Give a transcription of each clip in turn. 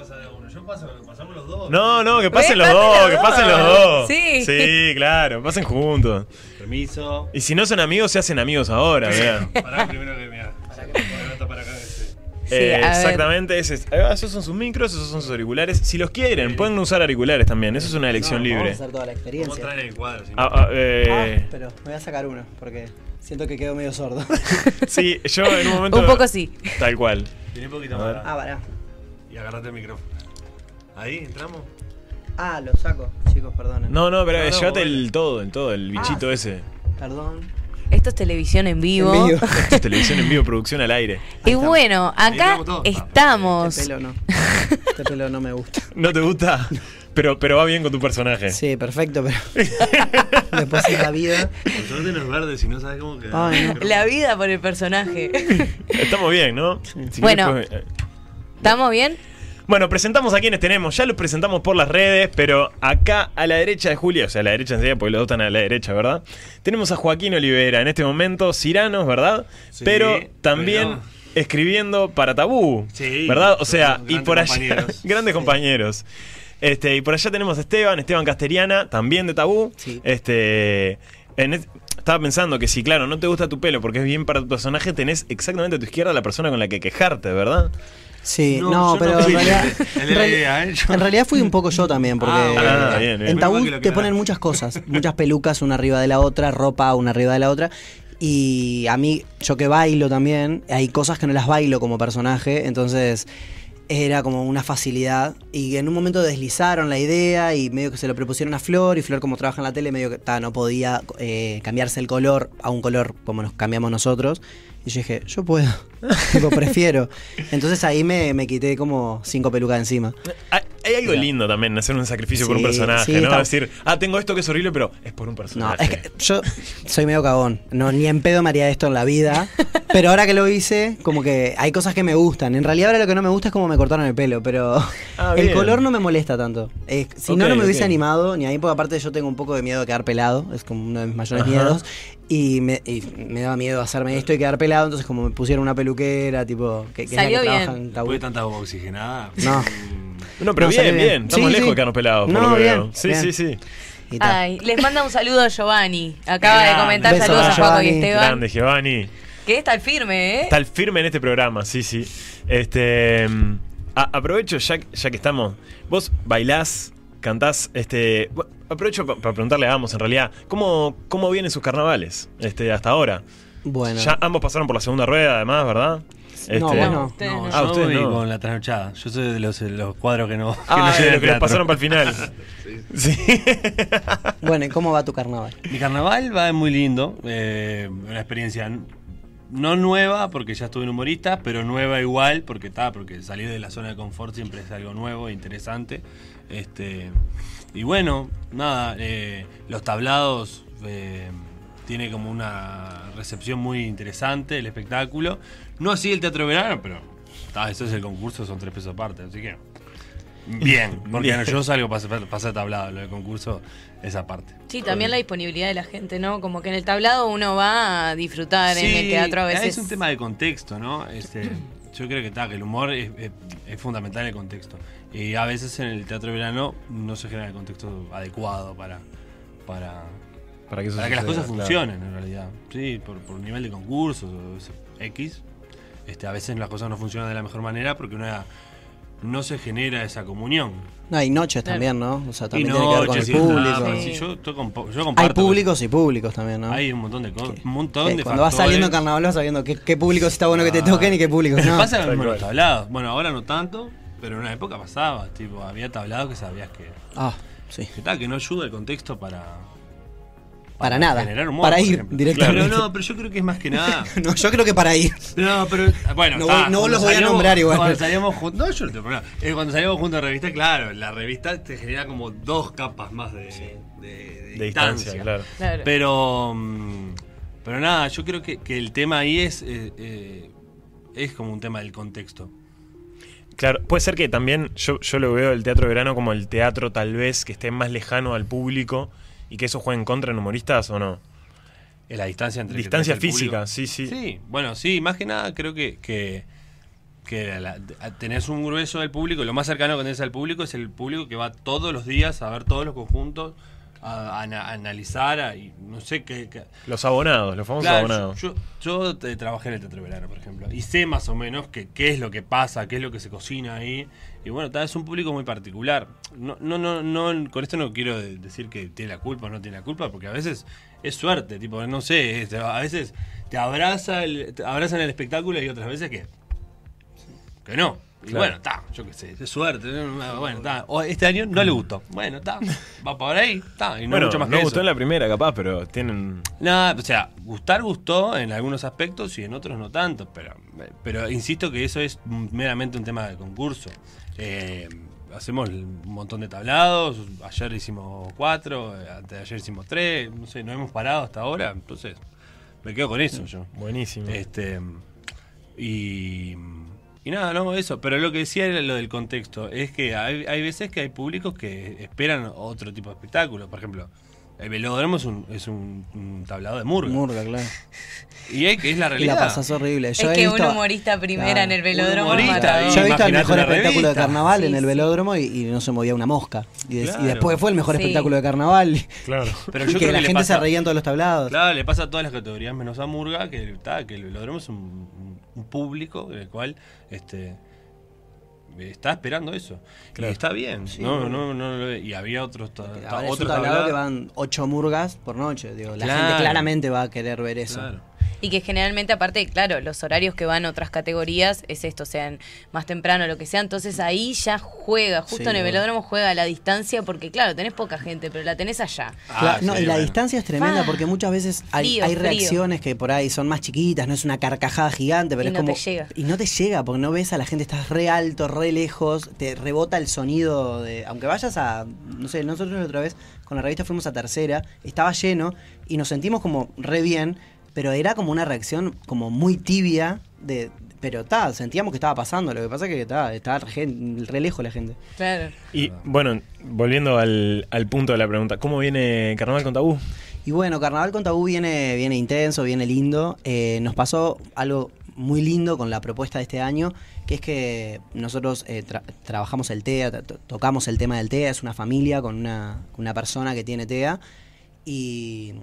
pasa de uno. Yo paso, pasamos los dos. No, no, que pasen los dos, los que pasen dos. los dos. Sí. Sí, claro, pasen juntos. Permiso. Y si no son amigos, se hacen amigos ahora, vean. Pará primero que me para acá ese. Sí, Eh, a ver. exactamente, ese es- ah, esos son sus micros, esos son sus auriculares. Si los quieren, pueden usar auriculares también, eso es una elección No, libre. Vamos a hacer toda la ¿Cómo experiencia. traen el cuadro? Si no? Ah, ah, eh, Ah, pero me voy a sacar uno porque siento que quedo medio sordo. sí, yo en un momento. Un poco sí. Tal cual. Tiene poquito A más. ah, pará. Agarrate el micrófono. Ahí, entramos. Ah, lo saco, chicos, perdonen. No, no, pero No, no, llévate bueno. el todo, el todo, el bichito Ah. ese. Perdón. Esto es televisión en vivo. En vivo. Esto es televisión en vivo, producción al aire. Y bueno, acá estamos todos. estamos. Este pelo no. Este pelo no me gusta. ¿No te gusta? Pero, pero va bien con tu personaje. Sí, perfecto, pero. Después en la vida. Por suerte no es verde, si no sabes cómo. Ay, no. La vida por el personaje. Estamos bien, ¿no? Si Bueno. pues, eh, ¿Estamos bien? Bueno, presentamos a quienes tenemos. Ya los presentamos por las redes, pero acá a la derecha de Julia, o sea, a la derecha enseguida, porque los dos están a la derecha, ¿verdad? Tenemos a Joaquín Olivera en este momento, Ciranos, ¿verdad? Sí, pero también pero- escribiendo para Tabú, Sí, ¿verdad? O sea, y por allá, compañeros. grandes compañeros. Este, y por allá tenemos a Esteban, Esteban Castellana, también de Tabú. Sí. Este, en es- estaba pensando que si, claro, no te gusta tu pelo porque es bien para tu personaje, tenés exactamente a tu izquierda la persona con la que quejarte, ¿verdad? Sí, No, pero no en realidad. En, ¿eh? En realidad fui un poco yo también, porque Ah, bien, bien. en Tabú te queda. ponen muchas cosas, muchas pelucas una arriba de la otra, ropa una arriba de la otra. Y a mí, yo que bailo también, hay cosas que no las bailo como personaje, entonces era como una facilidad. Y en un momento deslizaron la idea y medio que se lo propusieron a Flor, y Flor como trabaja en la tele, medio que ta, no podía eh, cambiarse el color a un color como nos cambiamos nosotros. Y yo dije, yo puedo, tipo, prefiero. Entonces ahí me, me quité como cinco pelucas encima. Hay, algo lindo también, hacer un sacrificio por un personaje, sí, ¿no? está- Decir, ah, tengo esto que es horrible, pero es por un No, personaje. es que yo soy medio cagón. No, ni en pedo me haría esto en la vida. Pero ahora que lo hice, como que hay cosas que me gustan. En realidad ahora lo que no me gusta es cómo me cortaron el pelo, pero Ah, el color no me molesta tanto. Eh, si no, no me hubiese animado, ni ahí, porque aparte yo tengo un poco de miedo de quedar pelado. Es como uno de mis mayores Ajá. miedos. Y me, y me daba miedo hacerme esto y quedar pelado. Entonces como me pusieron una peluquera, tipo, que, que es la Salió que bien. trabaja en Tabú. ¿Puede tanta agua oxigenada? No. No, pero No, bien, bien, bien. Estamos Sí, lejos sí. de quedarnos pelados, por No, lo que bien, veo. Sí, bien. sí, sí. Ay, les manda un saludo a Giovanni. Acaba de comentar saludos a a Paco y Giovanni. Esteban. Grande, Giovanni. Que está el firme, ¿eh? Está el firme en este programa, sí, sí. Este. mm, a- aprovecho ya, ya que estamos. Vos bailás, cantás, este. Aprovecho pa- para preguntarle a ambos, en realidad, ¿cómo, cómo vienen sus carnavales este, hasta ahora? Bueno. Ya ambos pasaron por la segunda rueda, además, ¿verdad? Este, No, bueno. Ustedes No. Ah, yo ustedes no. con la trasnochada. Yo soy de los, los cuadros que no, que Ah, no lo al que nos pasaron para el final. Sí. Bueno, ¿y cómo va tu carnaval? Mi carnaval va muy lindo. eh, una experiencia no nueva, porque ya estuve en humorista, pero nueva igual, porque está, porque salir de la zona de confort siempre es algo nuevo e interesante. Este, y bueno, nada, eh, los tablados eh, tiene como una recepción muy interesante, el espectáculo. No así el teatro de verano, pero ta, eso es el concurso, son tres pesos aparte, así que. Bien, porque Bien. yo salgo para pasar tablado, lo del concurso, esa parte. Sí, también la disponibilidad de la gente, ¿no? Como que en el tablado uno va a disfrutar en el teatro a veces. Es un tema de contexto, ¿no? Este, yo creo que, está, que el humor es, es- es fundamental el contexto. Y a veces en el teatro de verano no se genera el contexto adecuado para, para, Para que, eso para que las cosas claro. funcionen, en realidad. Sí, por, por nivel de concursos o eso, X. Este, a veces las cosas no funcionan de la mejor manera porque una, no se genera esa comunión. No, hay noches Claro. también, ¿no? O sea, Y también tiene que ver con el y público. etapas, Sí. sí, yo, estoy compo- yo Hay comparto públicos y públicos también, ¿no? Hay un montón de cosas, un montón de cuando vas saliendo en carnaval vas sabiendo qué, qué públicos está bueno que te Ah. toquen y qué públicos no. Pasa los tablados. Bueno, ahora no tanto, pero en una época pasaba. Tipo, había tablados que sabías que, Ah, sí. que, tal, que no ayuda el contexto para. Para nada. generar humor, Para ir directamente. Pero no, pero yo creo que es más que nada. No, yo creo que para ir. No, pero. Bueno, No está, voy- no los voy a nombrar igual. Cuando salíamos juntos. No, yo no tengo problema. Eh, cuando salíamos juntos a revista, claro, la revista te genera como dos capas más de, de- de De distancia, claro. Claro. Pero. mm, Pero nada, yo creo que, que el tema ahí es. eh, eh, es como un tema del contexto. Claro, puede ser que también yo, yo lo veo el teatro de verano como el teatro tal vez que esté más lejano al público y que eso juegue en contra en humoristas o no. Es la distancia entre Distancia el física, sí, sí. Sí, bueno, sí, más que nada creo que, que, que la- tenés un grueso del público, lo más cercano que tenés al público es el público que va todos los días a ver todos los conjuntos, a, a ana- a analizar, a- y no sé qué... qué- Los abonados, los famosos Claro, abonados. yo, yo te- trabajé en el Teatro Verano, por ejemplo, y sé más o menos que, qué es lo que pasa, qué es lo que se cocina ahí. Y bueno, tal, es un público muy particular. No, no, no, no, con esto no quiero de- decir que tiene la culpa o no tiene la culpa, porque a veces es suerte, tipo, no sé, es- a veces te abraza el, te abrazan el espectáculo y otras veces que, que no. Y bueno, está, yo qué sé, es suerte. Bueno, está. Este año no le gustó. Bueno, está, va por ahí, está. Y no bueno, mucho más no que gustó eso. en la primera, capaz, pero tienen. No, o sea, gustar gustó en algunos aspectos y en otros no tanto, pero, pero insisto que eso es meramente un tema de concurso. Eh, hacemos un montón de tablados, ayer hicimos cuatro, eh, antes de ayer hicimos tres, no sé, no hemos parado hasta ahora, entonces me quedo con eso yo. Buenísimo. Este y, y nada, no, eso. Pero lo que decía era lo del contexto. Es que hay, hay veces que hay públicos que esperan otro tipo de espectáculo. Por ejemplo, el velódromo es un, es un, un tablado de murga. Murga, claro. Y es que es la Y realidad. la pasas horrible. Yo es que visto- un humorista primera Claro. en el Un velódromo humorista, y- Yo he visto el mejor espectáculo de carnaval en el velódromo y, y no se movía una mosca. Y, des- y después fue el mejor Sí. espectáculo de carnaval. Claro. Pero y yo que creo la que gente pasa- se reía en todos los tablados. Claro, le pasa a todas las categorías menos a Murga, que, está, que el velódromo es un, un público en el cual este está esperando eso. Claro. Y está bien. Sí, no, bueno. no, no, y había otros, otros tablados. que van ocho murgas por noche. Digo, la gente claramente va a querer ver eso. Claro. Y que generalmente, aparte, claro, los horarios que van a otras categorías es esto, sean más temprano, lo que sea. Entonces ahí ya juega, justo Sí, en el velódromo juega a la distancia, porque claro, tenés poca gente, pero la tenés allá. Ah, no, sí, y la bueno. distancia es tremenda Ah. porque muchas veces hay, Frío, hay frío. reacciones que por ahí son más chiquitas, no es una carcajada gigante, pero Y es no como. te llega. Y no te llega porque no ves a la gente, estás re alto, re lejos, te rebota el sonido de. Aunque vayas a. No sé, nosotros la otra vez con la revista fuimos a tercera, estaba lleno y nos sentimos como re bien, pero era como una reacción como muy tibia de. Pero está, sentíamos que estaba pasando, lo que pasa es que estaba, estaba re, re lejos la gente. Claro. Y bueno, volviendo al, al punto de la pregunta, ¿cómo viene Carnaval con Tabú? Y bueno, Carnaval con Tabú viene, viene intenso, viene lindo. Eh, nos pasó algo muy lindo con la propuesta de este año, que es que nosotros eh, tra- trabajamos el TEA, to- tocamos el tema del TEA, es una familia con una, con una persona que tiene TEA, y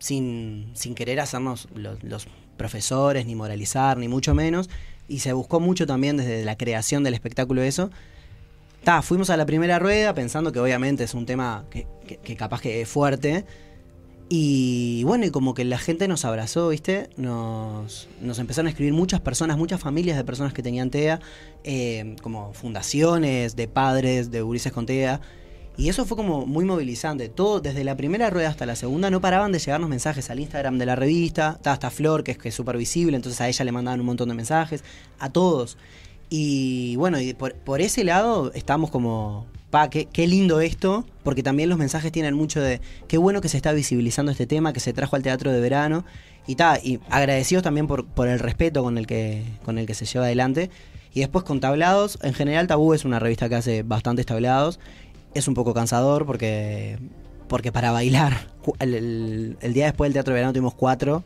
sin, sin querer hacernos los, profesores, ni moralizar, ni mucho menos, y se buscó mucho también desde la creación del espectáculo eso, Ta, fuimos a la primera rueda pensando que obviamente es un tema que, que- capaz que es fuerte. Y bueno, y como que la gente nos abrazó, ¿viste? Nos, nos empezaron a escribir muchas personas, muchas familias de personas que tenían TEA, eh, como fundaciones de padres de gurises con TEA. Y eso fue como muy movilizante. Todo, desde la primera rueda hasta la segunda, no paraban de llegarnos mensajes al Instagram de la revista. Hasta Flor, que es que visible, entonces a ella le mandaban un montón de mensajes. A todos. Y bueno, por ese lado estamos como, pa, qué, qué lindo esto, porque también los mensajes tienen mucho de, qué bueno que se está visibilizando este tema, que se trajo al teatro de verano, y ta, y agradecidos también por, por el respeto con el, que, con el que se lleva adelante. Y después con tablados, en general Tabú es una revista que hace bastantes tablados, es un poco cansador porque, porque para bailar, el día después del teatro de verano tuvimos cuatro,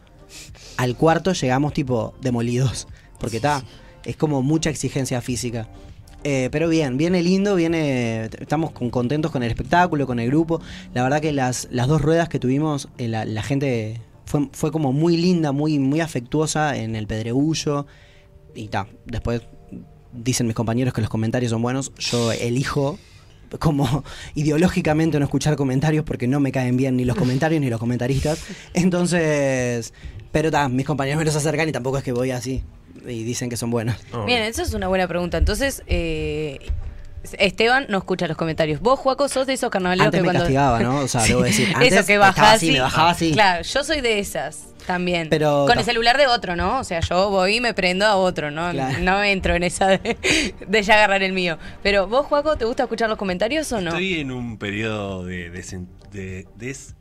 al cuarto llegamos tipo demolidos, porque está, es como mucha exigencia física. Eh, pero bien, viene lindo, viene. Estamos con- contentos con el espectáculo, con el grupo. La verdad que las, las dos ruedas que tuvimos, eh, la, la gente fue, fue como muy linda, muy, muy afectuosa en el pedregullo. Y ta, después dicen mis compañeros que los comentarios son buenos. Yo elijo como ideológicamente no escuchar comentarios porque no me caen bien ni los comentarios ni los comentaristas. Entonces, pero ta, mis compañeros me los acercan y tampoco es que voy así. Y dicen que son buenos. Bien, eso es una buena pregunta. Entonces, eh, Esteban no escucha los comentarios. Vos, Juaco, sos de esos carnavaleros Antes que me cuando... castigaba, ¿no? O sea, debo decir, antes Eso que bajás así, me bajaba así. Claro, yo soy de esas también. Pero- Con el celular de otro, ¿no? O sea, yo voy y me prendo a otro, ¿no? Claro. No entro en esa de, de ya agarrar el mío. Pero vos, Juaco, ¿te gusta escuchar los comentarios o no? Estoy en un periodo de, de des-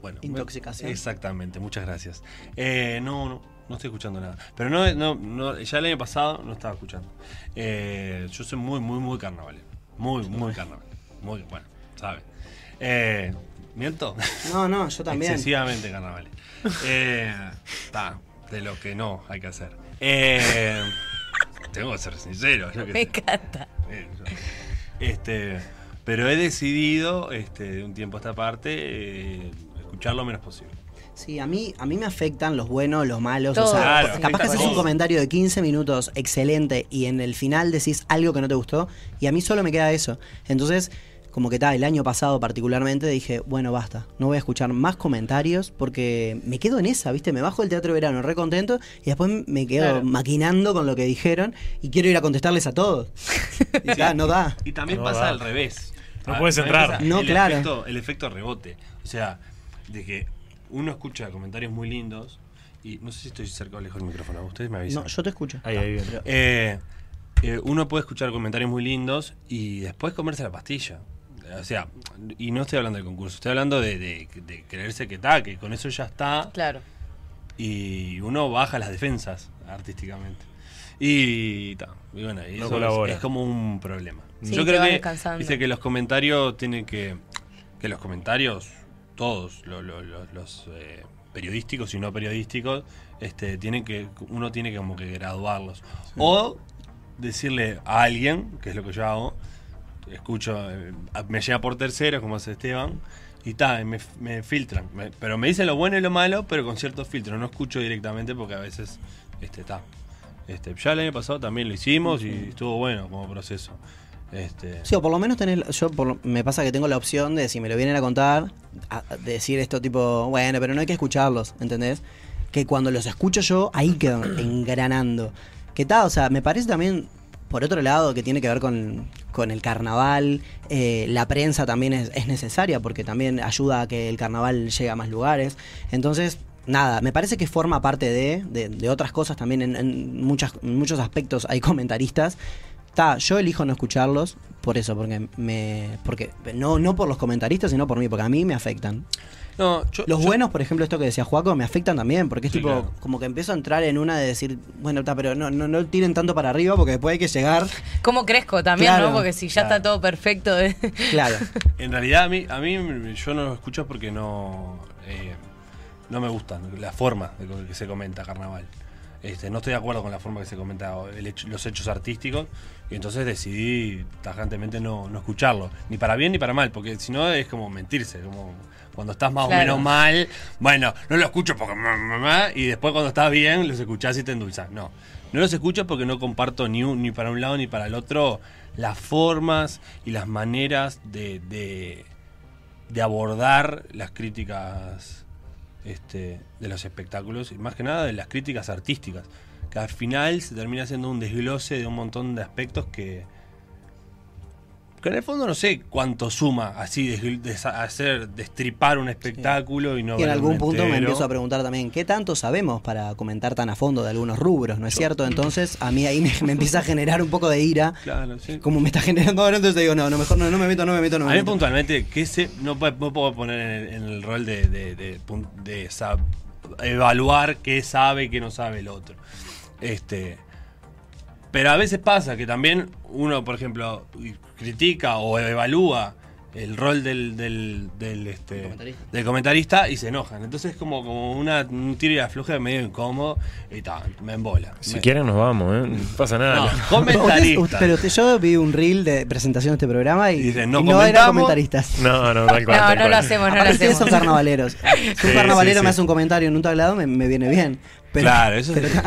bueno, Intoxicación. Exactamente, muchas gracias. Eh, no, no, no estoy escuchando nada. Pero no, no, no, ya el año pasado no estaba escuchando. Eh, yo soy muy, muy, muy carnaval. Muy, muy carnaval. Muy, bueno, ¿sabes? Eh, ¿Miento? No, no, yo también. Excesivamente carnaval. Eh, Está, de lo que no hay que hacer. Eh, tengo que ser sincero. yo Me sé. encanta. Eh, Este, pero he decidido, este, de un tiempo a esta parte, eh, escuchar lo menos posible. Sí, a mí, a mí me afectan los buenos, los malos. Todo. o sea, Claro, capaz que haces un comentario de 15 minutos excelente y en el final decís algo que no te gustó y a mí solo me queda eso. Entonces, como que está, el año pasado particularmente dije, bueno, basta, no voy a escuchar más comentarios porque me quedo en esa, ¿viste? Me bajo el teatro de verano re contento y después me quedo Claro. maquinando con lo que dijeron y quiero ir a contestarles a todos. Y ya, no da. Y también No pasa da. al revés. No Ah, puedes entrar. No, el claro. Efecto, el efecto rebote. O sea, de que uno escucha comentarios muy lindos y no sé si estoy cerca o lejos del micrófono. Ustedes me avisan. No, yo te escucho. Ahí, ahí, bien. Eh, eh, uno puede escuchar comentarios muy lindos y después comerse la pastilla. O sea, y no estoy hablando del concurso, estoy hablando de, de- de creerse que está, que con eso ya está Claro. y uno baja las defensas artísticamente. Y, ta, y bueno, y No eso colabora. es, es como un problema. Sí, Yo creo que, descansando. dice que los comentarios tienen que, que los comentarios, todos lo- lo- lo- los eh, periodísticos y no periodísticos, este, tienen que, uno tiene que como que graduarlos. O decirle a alguien, que es lo que yo hago, escucho, eh, me llega por terceros, como hace Esteban, y ta, me, me filtran. Me- pero me dicen lo bueno y lo malo, pero con ciertos filtros. No escucho directamente porque a veces este, está. Este, ya el año pasado también lo hicimos y estuvo bueno como proceso. Este, Sí, o por lo menos tenés, yo por lo- me pasa que tengo la opción de si me lo vienen a contar, a- a decir esto tipo, bueno, pero no hay que escucharlos, ¿entendés? Que cuando los escucho yo, ahí quedo engranando. ¿Qué tal? O sea, me parece también, por otro lado, que tiene que ver con, con el carnaval, eh, la prensa también es, es necesaria porque también ayuda a que el carnaval llegue a más lugares. Entonces, nada, me parece que forma parte de, de, de otras cosas también, en, en muchas, en muchos aspectos hay comentaristas Está, yo elijo no escucharlos por eso, porque me. porque no, no por los comentaristas, sino por mí, porque a mí me afectan. no, yo- Los yo- buenos, por ejemplo, esto que decía Juaco, me afectan también, porque es Sí, tipo, claro. como que empiezo a entrar en una de decir, bueno, está, pero no, no, no tiren tanto para arriba porque después hay que llegar. ¿Cómo crezco también, Claro. no? Porque si ya Claro. está todo perfecto. eh. Claro. En realidad a mí, a mí yo no lo escucho porque no, eh, no me gustan la forma de que se comenta carnaval. Este, no estoy de acuerdo con la forma que se comenta el hecho- los hechos artísticos y entonces decidí tajantemente no, no escucharlo, ni para bien ni para mal, porque si no es como mentirse, como cuando estás más Claro. o menos mal, bueno, no lo escucho porque y después cuando estás bien los escuchás y te endulzas. No, no los escucho porque no comparto ni, un- ni para un lado ni para el otro las formas y las maneras de, de, de abordar las críticas este, de los espectáculos y más que nada de las críticas artísticas, que al final se termina siendo un desglose de un montón de aspectos que, que en el fondo no sé cuánto suma así de, hacer destripar un espectáculo y no Y en algún punto me empiezo a preguntar también, ¿qué tanto sabemos para comentar tan a fondo de algunos rubros? ¿No es cierto? Entonces, a mí ahí me, me empieza a generar un poco de ira. Claro, sí. Como me está generando ahora, entonces digo, no, no, mejor no, no me meto, no me meto, no A me mí meto. puntualmente, que se, no, puedo- no puedo poner en el, en el rol de, de, de sab- evaluar qué sabe y qué no sabe el otro. Este, pero a veces pasa que también uno, por ejemplo, critica o evalúa el rol del, del, del, este, Comentarista. del comentarista y se enojan. Entonces es como, como una, un tiro y afloje medio incómodo y ta, me embola. Si Me- quieren nos vamos, ¿eh? No pasa nada. No, Ustedes- comentarista. usted- pero usted- yo vi un reel de presentación de este programa y, Y dicen, no y no eran comentamos. comentaristas. No, no, tal cual, No, no lo hacemos, no lo ustedes hacemos. son carnavaleros. Si Sí, un carnavalero sí, me hace un comentario en un tablado, me, me viene bien. Pero, Claro, eso es- no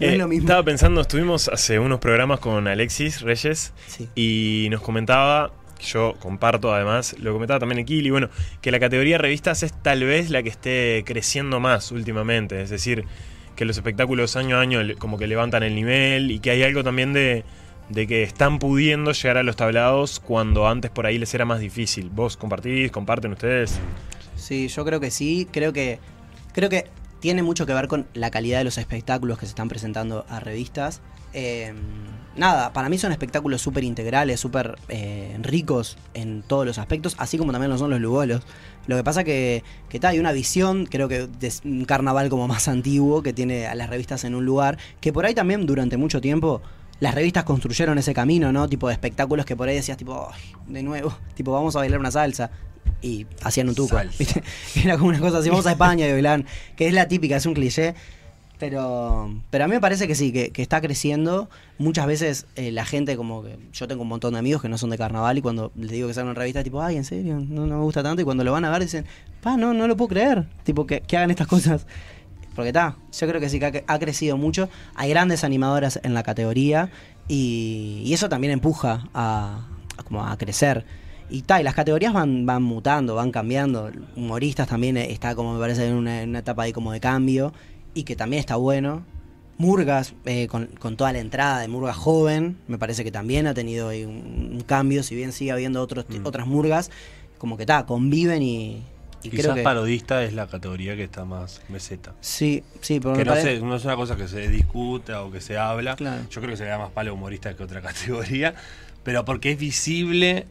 Eh, es lo mismo. Estaba pensando, estuvimos hace unos programas con Alexis Reyes Sí. y nos comentaba, yo comparto además, lo comentaba también en Kili, bueno, que la categoría revistas es tal vez la que esté creciendo más últimamente, es decir, que los espectáculos año a año como que levantan el nivel y que hay algo también de, de que están pudiendo llegar a los tablados cuando antes por ahí les era más difícil. ¿Vos compartís, comparten ustedes? Sí, yo creo que sí. Creo que, creo que tiene mucho que ver con la calidad de los espectáculos que se están presentando a revistas. Eh, nada, para mí son espectáculos súper integrales, súper eh, ricos en todos los aspectos, así como también lo son los lugolos. Lo que pasa que, que ta, hay una visión, creo que de un carnaval como más antiguo, que tiene a las revistas en un lugar, que por ahí también durante mucho tiempo las revistas construyeron ese camino, ¿no? Tipo de espectáculos que por ahí decías, tipo, "Ay, de nuevo, tipo, vamos a bailar una salsa. Y hacían un tuco. Salsa. ¿viste? Era como una cosa así, vamos a España y bailan, que es la típica, es un cliché. Pero, pero a mí me parece que sí, que, está creciendo. Muchas veces eh, la gente, como que yo tengo un montón de amigos que no son de carnaval y cuando les digo que salen en revista, tipo, ay, en serio, no, no me gusta tanto. Y cuando lo van a ver dicen, pa, no, no lo puedo creer. Tipo, que, que hagan estas cosas. Porque está, yo creo que sí que ha, crecido mucho. Hay grandes animadoras en la categoría y, y eso también empuja a, a como a crecer. Y ta, y las categorías van, van mutando, van cambiando. Humoristas también eh, está como me parece en una, en una etapa ahí como de cambio y que también está bueno. Murgas, eh, con, con toda la entrada de Murgas joven, me parece que también ha tenido un, un cambio, si bien sigue habiendo otros, Mm. otras Murgas, como que está, conviven y, y Quizás creo que... parodista es la categoría que está más meseta. Sí, sí, pero Que no, parece... sé, no es una cosa que se discuta o que se habla. Claro. Yo creo que se le da más palo humorista que otra categoría. Pero porque es visible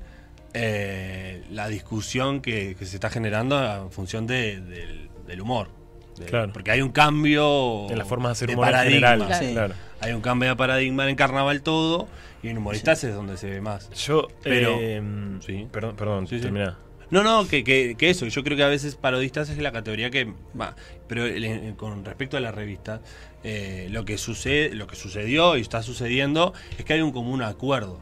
eh, la discusión que, que se está generando en función de- del, del humor. De- Claro. Porque hay un cambio En las formas de hacer de humor en general. Claro. Sí. Claro. Hay un cambio de paradigma en carnaval todo y en humoristas es donde se ve más. Yo, Pero- eh, sí. Perdón, perdón, Sí, sí. terminá. No, no, que, que, que eso, yo creo que a veces parodistas es la categoría que va, pero el- el- con respecto a la revista, eh, lo que sucede, lo que sucedió y está sucediendo es que hay un común acuerdo.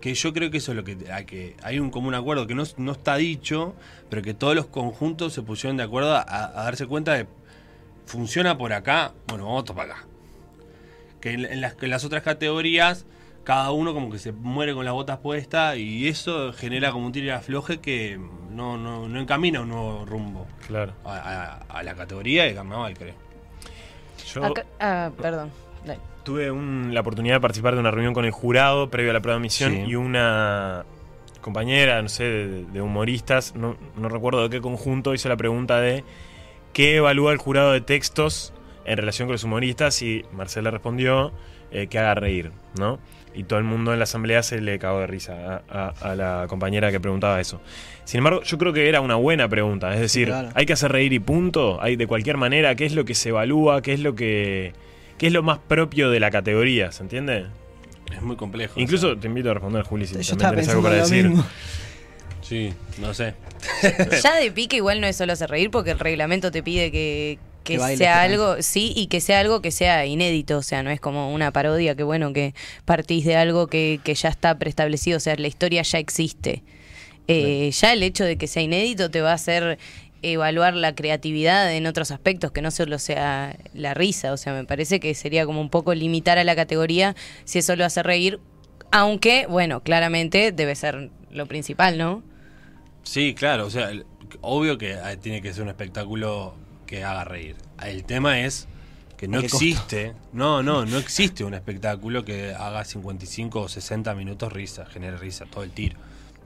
Que yo creo que eso es lo que hay que hay un común acuerdo que no, no está dicho, pero que todos los conjuntos se pusieron de acuerdo a, a darse cuenta de funciona por acá, bueno, otro para acá. Que en, en las, que en las otras categorías cada uno como que se muere con las botas puestas y eso genera como un tiro afloje que no, no, no encamina un nuevo rumbo Claro. a, a- a la categoría de carnaval, creo. Yo Acá- ah, perdón. Dale. Tuve un- la oportunidad de participar de una reunión con el jurado previo a la prueba de misión Sí. y una compañera, no sé, de, de humoristas, no, no recuerdo de qué conjunto, hizo la pregunta de qué evalúa el jurado de textos en relación con los humoristas y Marcela respondió eh, que haga reír, ¿no? Y todo el mundo en la asamblea se le cagó de risa a, a- a la compañera que preguntaba eso. Sin embargo, yo creo que era una buena pregunta. Es decir, claro. hay que hacer reír y punto. Hay de cualquier manera, ¿qué es lo que se evalúa? ¿Qué es lo que, qué es lo más propio de la categoría? ¿Se entiende? Es muy complejo. Incluso o sea, te invito a responder, Juli, si Yo también estaba tenés algo pensando para decir. mismo. sí, no sé. Ya de pique igual no es solo hacer reír porque el reglamento te pide que, que Que sea que algo, sí, y que sea algo que sea inédito, o sea, no es como una parodia, que bueno, que partís de algo que, que ya está preestablecido, o sea, la historia ya existe. Eh, Ya el hecho de que sea inédito te va a hacer evaluar la creatividad en otros aspectos, que no solo sea la risa, o sea, me parece que sería como un poco limitar a la categoría si eso lo hace reír, aunque, bueno, claramente debe ser lo principal, ¿no? Sí, claro, o sea, el- obvio que eh, tiene que ser un espectáculo que haga reír. El tema es que no existe, no, no, no existe un espectáculo que haga 55 o 60 minutos risa, genere risa todo el tiro.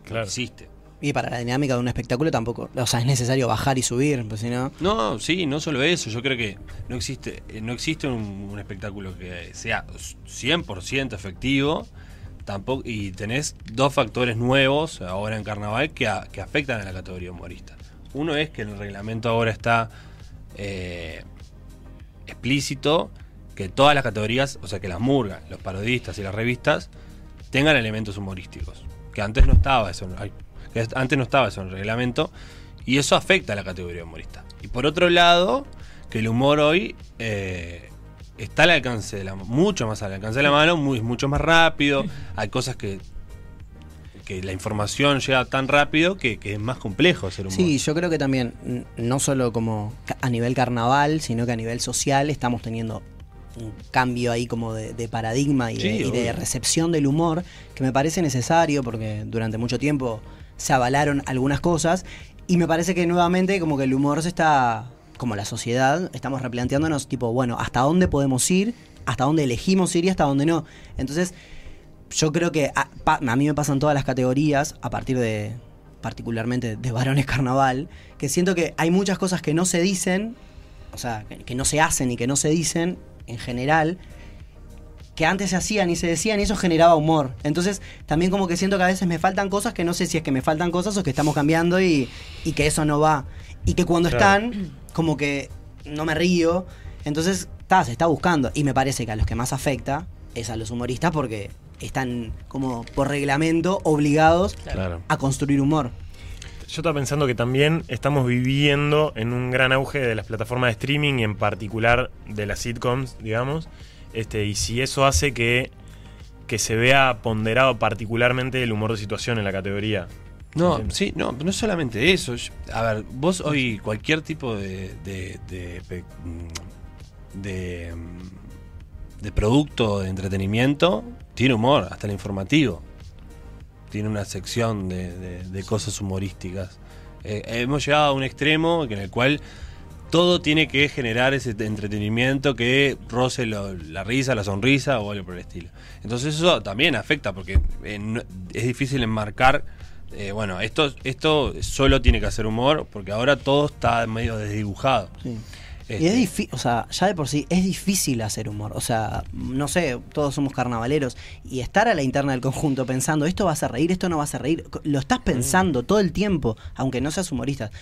Claro. No existe. Y para la dinámica de un espectáculo tampoco, o sea, es necesario bajar y subir, pues si no... No, sí, no solo eso, yo creo que no existe, eh, no existe un, espectáculo que sea 100% efectivo. Tampoco, y tenés dos factores nuevos ahora en carnaval que, que afectan a la categoría humorista. Uno es que el reglamento ahora está eh, explícito que todas las categorías, o sea que las murgas, los parodistas y las revistas tengan elementos humorísticos. Que antes no estaba eso, ay, que antes no estaba eso en el reglamento y eso afecta a la categoría humorista. Y por otro lado, que el humor hoy eh, está al alcance de la mucho más al alcance de la mano, muy, mucho más rápido. Hay cosas que que la información llega tan rápido que, que es más complejo hacer humor. Sí, yo creo que también, no solo como a nivel carnaval, sino que a nivel social estamos teniendo un cambio ahí como de, de paradigma y, de, y recepción del humor que me parece necesario porque durante mucho tiempo se avalaron algunas cosas y me parece que nuevamente como que el humor se está, como la sociedad, estamos replanteándonos tipo, bueno, ¿hasta dónde podemos ir? ¿Hasta dónde elegimos ir y hasta dónde no? Entonces, yo creo que a, pa- a mí me pasan todas las categorías a partir de particularmente de varones carnaval, que siento que hay muchas cosas que no se dicen, o sea, que no se hacen y que no se dicen en general, que antes se hacían y se decían y eso generaba humor. Entonces, también como que siento que a veces me faltan cosas que no sé si es que me faltan cosas o que estamos cambiando y, y que eso no va. Y que cuando Claro. están, como que no me río. Entonces, ta, se está buscando. Y me parece que a los que más afecta es a los humoristas porque están como por reglamento obligados Claro. a construir humor. yo estaba pensando que también estamos viviendo en un gran auge de las plataformas de streaming y en particular de las sitcoms, digamos. Este, y si eso hace que, que se vea ponderado particularmente el humor de situación en la categoría. No, sí, no, no solamente eso. Yo- A ver, vos hoy cualquier tipo de de, de, mm, de, mm, de producto de entretenimiento tiene humor, hasta el informativo. Tiene una sección de, de- de cosas humorísticas. Eh, hemos llegado a un extremo en el cual todo tiene que generar ese entretenimiento que roce lo- la risa, la sonrisa o algo por el estilo. Entonces eso también afecta porque eh, no- es difícil enmarcar, eh, bueno, esto, esto solo tiene que hacer humor porque ahora todo está medio desdibujado. Sí. Este, Y es difícil, o sea, ya de por sí es difícil hacer humor. O sea, no sé, todos somos carnavaleros. Y estar a la interna del conjunto pensando, esto va a hacer reír, esto no va a hacer reír, lo estás pensando todo el tiempo, aunque no seas humorista.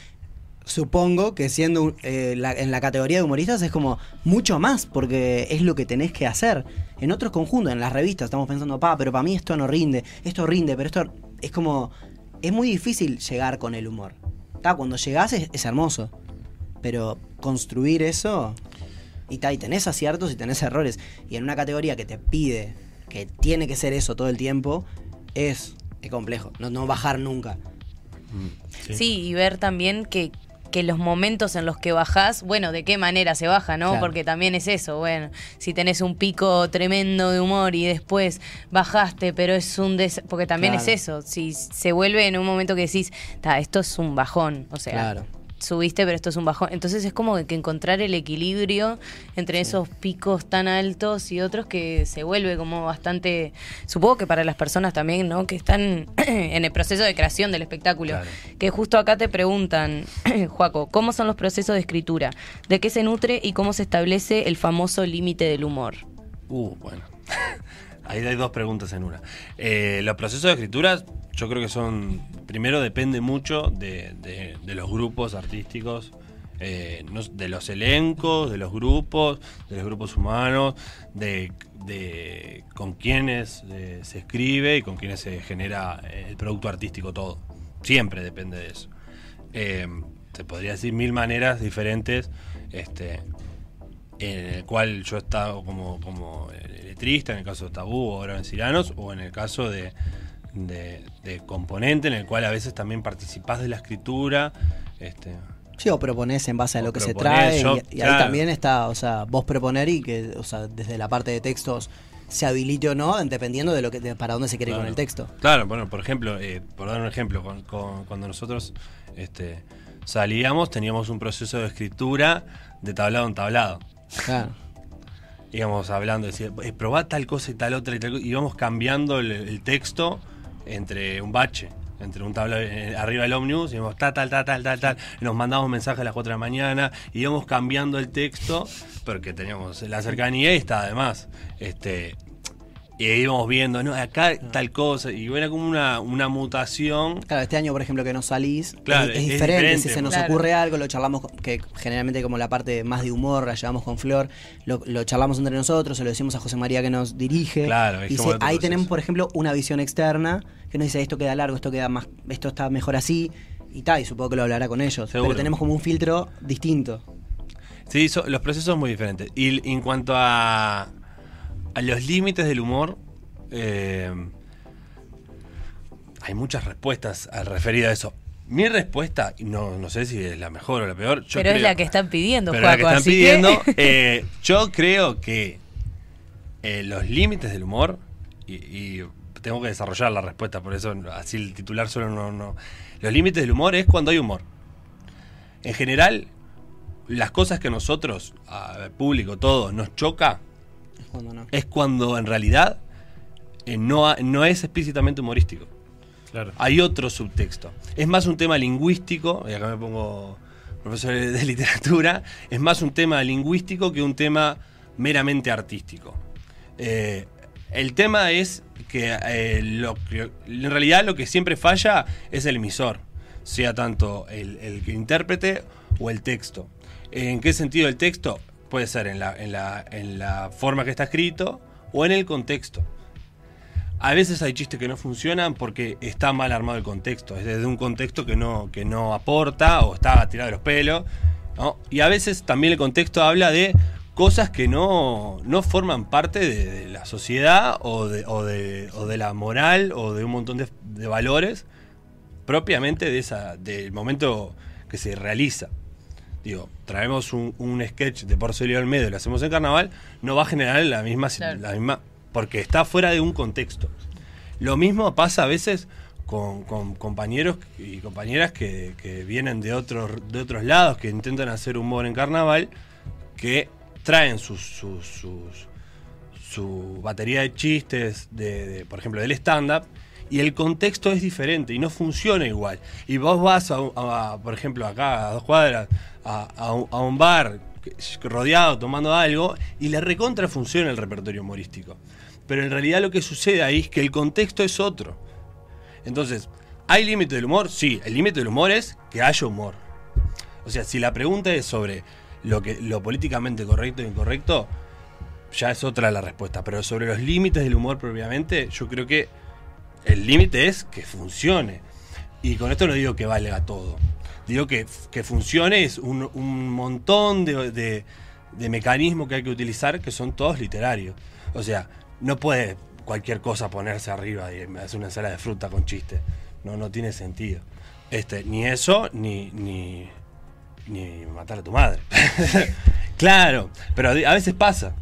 Supongo que siendo un- eh, la- en la categoría de humoristas es como mucho más, porque es lo que tenés que hacer. En otros conjuntos, en las revistas, estamos pensando, pa, pero para mí esto no rinde, esto rinde, pero esto es como. Es muy difícil llegar con el humor. Ta, cuando llegás es, es hermoso. Pero construir eso. Y, ta, y tenés aciertos y tenés errores. Y en una categoría que te pide que tiene que ser eso todo el tiempo, es, es complejo. No, no bajar nunca. Sí. y ver también que, que los momentos en los que bajás, bueno, de qué manera se baja, ¿no? Claro. Porque también es eso, bueno, si tenés un pico tremendo de humor y después bajaste, pero es un des porque también Claro. es eso, si se vuelve en un momento que decís, "Ta, esto es un bajón, o sea, Claro. Subiste, pero esto es un bajón. Entonces es como que encontrar el equilibrio entre esos picos tan altos y otros que se vuelve como bastante, supongo que para las personas también, ¿no? Que están en el proceso de creación del espectáculo. Claro. Que justo acá te preguntan, Juaco, ¿cómo son los procesos de escritura? ¿De qué se nutre y cómo se establece el famoso límite del humor? Uh, bueno. Ahí hay dos preguntas en una. Eh, los procesos de escritura, yo creo que son. Primero depende mucho de, de- los grupos artísticos, eh, de los elencos, de los grupos, de los grupos humanos, de, de con quiénes eh, se escribe y con quiénes se genera el producto artístico todo. Siempre depende de eso. Eh, se podría decir mil maneras diferentes. Este, en el cual yo he estado como, como letrista, en el caso de Tabú o ahora en Ciranos, o en el caso de, de, de Componente, en el cual a veces también participás de la escritura. Este, Sí, o proponés en base a lo que se trae. yo- y, y claro. ahí también está, o sea, vos proponer y que, o sea, desde la parte de textos se habilite o no, dependiendo de lo que de para dónde se quiere ir con el texto. Claro, bueno, por ejemplo, eh, por dar un ejemplo, con- con- cuando nosotros este, salíamos teníamos un proceso de escritura de tablado en tablado. Claro. íbamos hablando, decía, eh, probá tal cosa y tal otra y tal cosa, íbamos cambiando el, el texto entre un bache, entre un tablero eh, arriba del ómnibus, y íbamos tal, tal, tal, tal, tal, tal, nos mandábamos mensajes a las 4 de la mañana, íbamos cambiando el texto, porque teníamos la cercanía y está además, este, y íbamos viendo, no, acá tal cosa, y era como una, una mutación. Claro, este año, por ejemplo, que no salís, Claro, es, es es diferente. diferente. Si se nos Claro. ocurre algo, lo charlamos, que generalmente como la parte más de humor la llevamos con Flor, lo, lo charlamos entre nosotros, se lo decimos a José María que nos dirige. Claro, es y como se- otro ahí tenemos, por ejemplo, una visión externa que nos dice esto queda largo, esto queda más, esto está mejor así, y tal, y supongo que lo hablará con ellos. Seguro. Pero tenemos como un filtro distinto. Sí, so- los procesos son muy diferentes. Y en cuanto a, a los límites del humor, eh, hay muchas respuestas al referido a eso. Mi respuesta, y no, no sé si es la mejor o la peor. yo Pero es la que están pidiendo, pero la que están así que- pidiendo. eh, yo creo que eh, los límites del humor, y, y tengo que desarrollar la respuesta, por eso así el titular solo no, no. Los límites del humor es cuando hay humor. En general, las cosas que nosotros, público, todo, nos choca, Cuando no. es cuando en realidad eh, no, no es explícitamente humorístico. Claro. Hay otro subtexto. Es más un tema lingüístico, y acá me pongo profesor de literatura, es más un tema lingüístico que un tema meramente artístico. Eh, el tema es que, eh, lo que en realidad lo que siempre falla es el emisor, sea tanto el, el que intérprete o el texto. ¿En qué sentido el texto? Puede ser en la, en la, en la forma que está escrito o en el contexto. A veces hay chistes que no funcionan porque está mal armado el contexto. Es desde un contexto que no, que no aporta o está tirado de los pelos. Y a veces también el contexto habla de cosas que no, no forman parte de, de la sociedad o de, o, de, o de la moral o de un montón de valores propiamente de esa, del momento que se realiza. Digo, traemos un, un sketch de Porcelio Olmedo y lo hacemos en carnaval, no va a generar la misma, Claro. la misma. porque está fuera de un contexto. Lo mismo pasa a veces con, con compañeros y compañeras que, que vienen de otros, de otros lados, que intentan hacer humor en carnaval, que traen sus, sus, sus- su batería de chistes, de, de, por ejemplo, del stand-up, y el contexto es diferente y no funciona igual. Y vos vas, a- por ejemplo, acá a dos cuadras, a, un, bar rodeado tomando algo, y le recontra funciona el repertorio humorístico. Pero en realidad lo que sucede ahí es que el contexto es otro. Entonces, ¿hay límite del humor? Sí, el límite del humor es que haya humor. O sea, si la pregunta es sobre lo, que, lo políticamente correcto e incorrecto, ya es otra la respuesta. Pero sobre los límites del humor propiamente, yo creo que el límite es que funcione. Y con esto no digo que valga todo. Digo que, que funcione es un, un montón de, de- de mecanismos que hay que utilizar que son todos literarios. O sea, no puede cualquier cosa ponerse arriba y hacer una ensalada de fruta con chiste. No, no tiene sentido. Este, ni eso, ni, ni, ni matar a tu madre. claro, pero a veces pasa.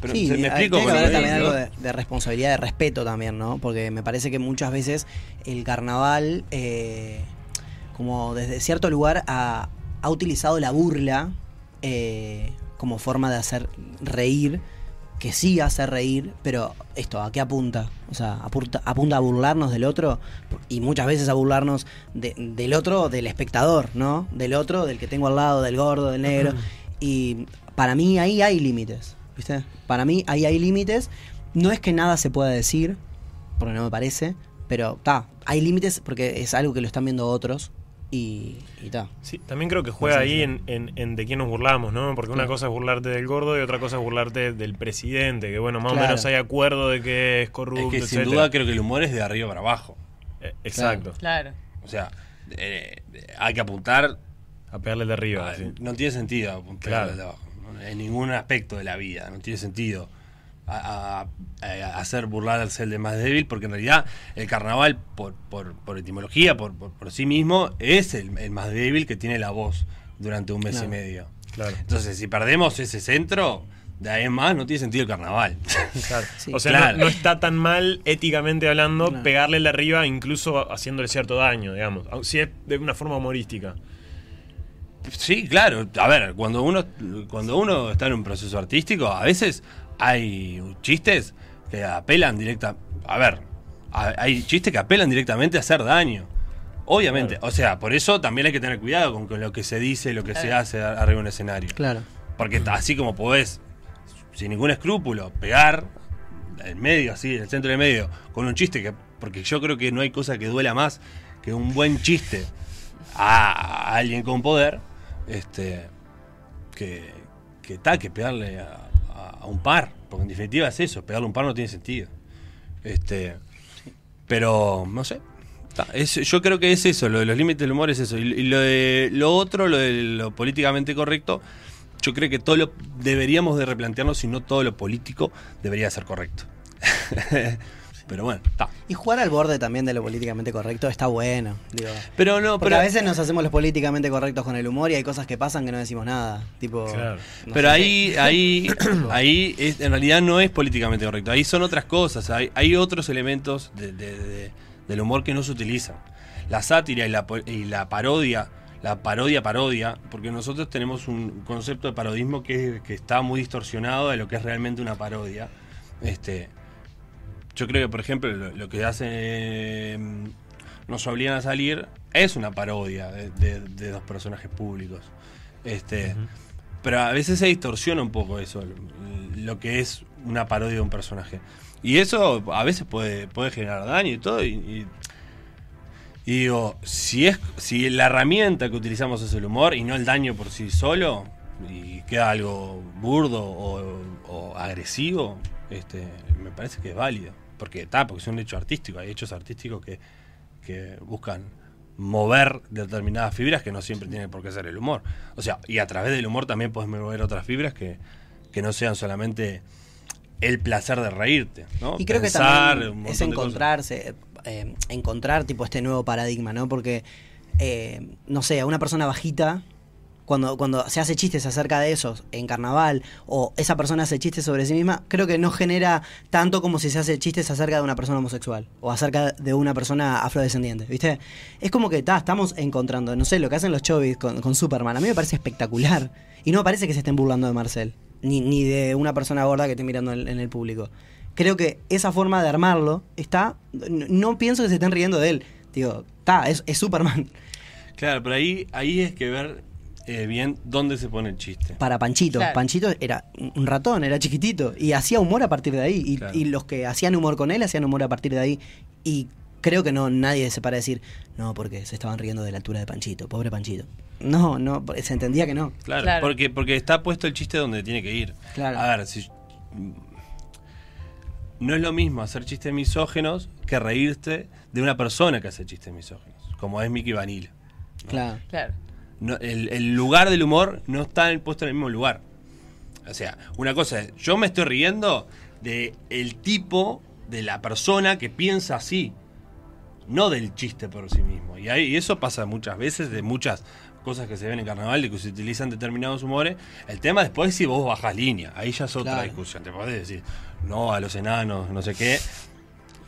Pero Sí, ¿se- me hay- explico tiene que haber también algo de, de responsabilidad, de respeto también, ¿no? Porque me parece que muchas veces el carnaval, eh, como desde cierto lugar, ha, ha utilizado la burla eh, como forma de hacer reír, que sí hace reír, pero esto, ¿a qué apunta? O sea, apunta, apunta a burlarnos del otro y muchas veces a burlarnos de- del otro, del espectador, ¿no? Del otro, del que tengo al lado, del gordo, del negro. Y para mí ahí hay límites, ¿viste? Para mí ahí hay límites. No es que nada se pueda decir, porque no me parece, pero está, hay límites porque es algo que lo están viendo otros y está. Sí, también creo que juega ahí en, en- en de quién nos burlamos, ¿no? Porque una cosa es burlarte del gordo y otra cosa es burlarte del presidente, que bueno, más Claro. o menos hay acuerdo de que es corrupto, Es que sin etcétera. duda creo que el humor es de arriba para abajo. Eh, Exacto. Claro. O sea, eh, hay que apuntar. A pegarle de arriba. a- sí. No tiene sentido apuntar Claro. de abajo. ¿no? En ningún aspecto de la vida. No tiene sentido a, a- a hacer burlar al ser de más débil, porque en realidad el carnaval, por, por, por etimología, por, por, por sí mismo, es el, el más débil que tiene la voz durante un mes Claro. y medio. Claro. Entonces, si perdemos ese centro, de ahí en más no tiene sentido el carnaval. Claro. Sí. o sea, Claro. no, no está tan mal éticamente hablando Claro. pegarle de arriba, incluso haciéndole cierto daño, digamos. Si es de una forma humorística. Sí, claro. A ver, cuando uno, cuando uno está en un proceso artístico, a veces hay chistes que apelan directa. A ver, hay chistes que apelan directamente a hacer daño. Obviamente. Claro. O sea, por eso también hay que tener cuidado con, con lo que se dice, lo que se hace arriba de un escenario. Claro. Porque así como podés, sin ningún escrúpulo, pegar en medio, así, en el centro del medio, con un chiste que. Porque yo creo que no hay cosa que duela más que un buen chiste a, a alguien con poder. Este. Que. Que tal, que pegarle a, a- un par. Porque en definitiva es eso, pegarle un par no tiene sentido. Este. Pero, no sé. Yo creo que es eso, lo de los límites del humor es eso. Y, y lo de lo otro, lo de lo políticamente correcto, yo creo que todo lo deberíamos de replantearnos si no todo lo político debería ser correcto. pero bueno, está. Y jugar al borde también de lo políticamente correcto está bueno. Digo. Pero no, Porque pero a veces nos hacemos los políticamente correctos con el humor y hay cosas que pasan que no decimos nada. Tipo. Claro. no Pero ahí, ahí, ahí es- en realidad no es políticamente correcto. Ahí son otras cosas. Hay, hay otros elementos de- de- de- del humor que no se utilizan. La sátira y la, y la parodia, la parodia parodia, porque nosotros tenemos un concepto de parodismo que, que está muy distorsionado de lo que es realmente una parodia. Este, yo creo que, por ejemplo, lo, lo que hacen eh, Nos obligan a salir es una parodia de, de- de dos personajes públicos. Este, Pero a veces se distorsiona un poco eso, lo, lo que es una parodia de un personaje. Y eso a veces puede, puede generar daño y todo. Y, y- y digo, si es si la herramienta que utilizamos es el humor y no el daño por sí solo, y queda algo burdo o, o agresivo, este, me parece que es válido. Porque está, porque es un hecho artístico, hay hechos artísticos que, que buscan mover determinadas fibras que no siempre tiene por qué ser el humor. O sea, y a través del humor también puedes mover otras fibras que, que no sean solamente el placer de reírte, ¿no? Y creo Pensar, que también es encontrarse, eh, encontrar tipo este nuevo paradigma, ¿no? Porque, eh, no sé, a una persona bajita, cuando, cuando se hace chistes acerca de eso en carnaval, o esa persona hace chistes sobre sí misma, creo que no genera tanto como si se hace chistes acerca de una persona homosexual, o acerca de una persona afrodescendiente, ¿viste? Es como que ta, estamos encontrando, no sé, lo que hacen los chovis con, Superman, a mí me parece espectacular. Y no me parece que se estén burlando de Marcel, ni, ni de una persona gorda que esté mirando en- el público creo que esa forma de armarlo está. No, no pienso que se estén riendo de él. Digo, está, es, es Superman. Claro, pero ahí, ahí es que ver eh, bien dónde se pone el chiste. Para Panchito. Claro. Panchito era un ratón, era chiquitito. Y hacía humor a partir de ahí. Y, Claro. y los que hacían humor con él hacían humor a partir de ahí. Y creo que no nadie se para a decir, no, porque se estaban riendo de la altura de Panchito, pobre Panchito. No, no, se entendía que no. Claro, Claro. Porque, porque está puesto el chiste donde tiene que ir. Claro. A ver, si. No es lo mismo hacer chistes misógenos que reírte de una persona que hace chistes misógenos, como es Mickey Vanilla. Claro. Claro. No, el, el lugar del humor no está en- puesto en el mismo lugar. O sea, una cosa es, yo me estoy riendo de el tipo de la persona que piensa así, no del chiste por sí mismo. Y, ahí- y eso pasa muchas veces de muchas cosas que se ven en carnaval, de que se utilizan determinados humores. El tema después es si vos bajás línea, ahí ya es otra Claro. discusión. Te podés decir, no a los enanos, no sé qué.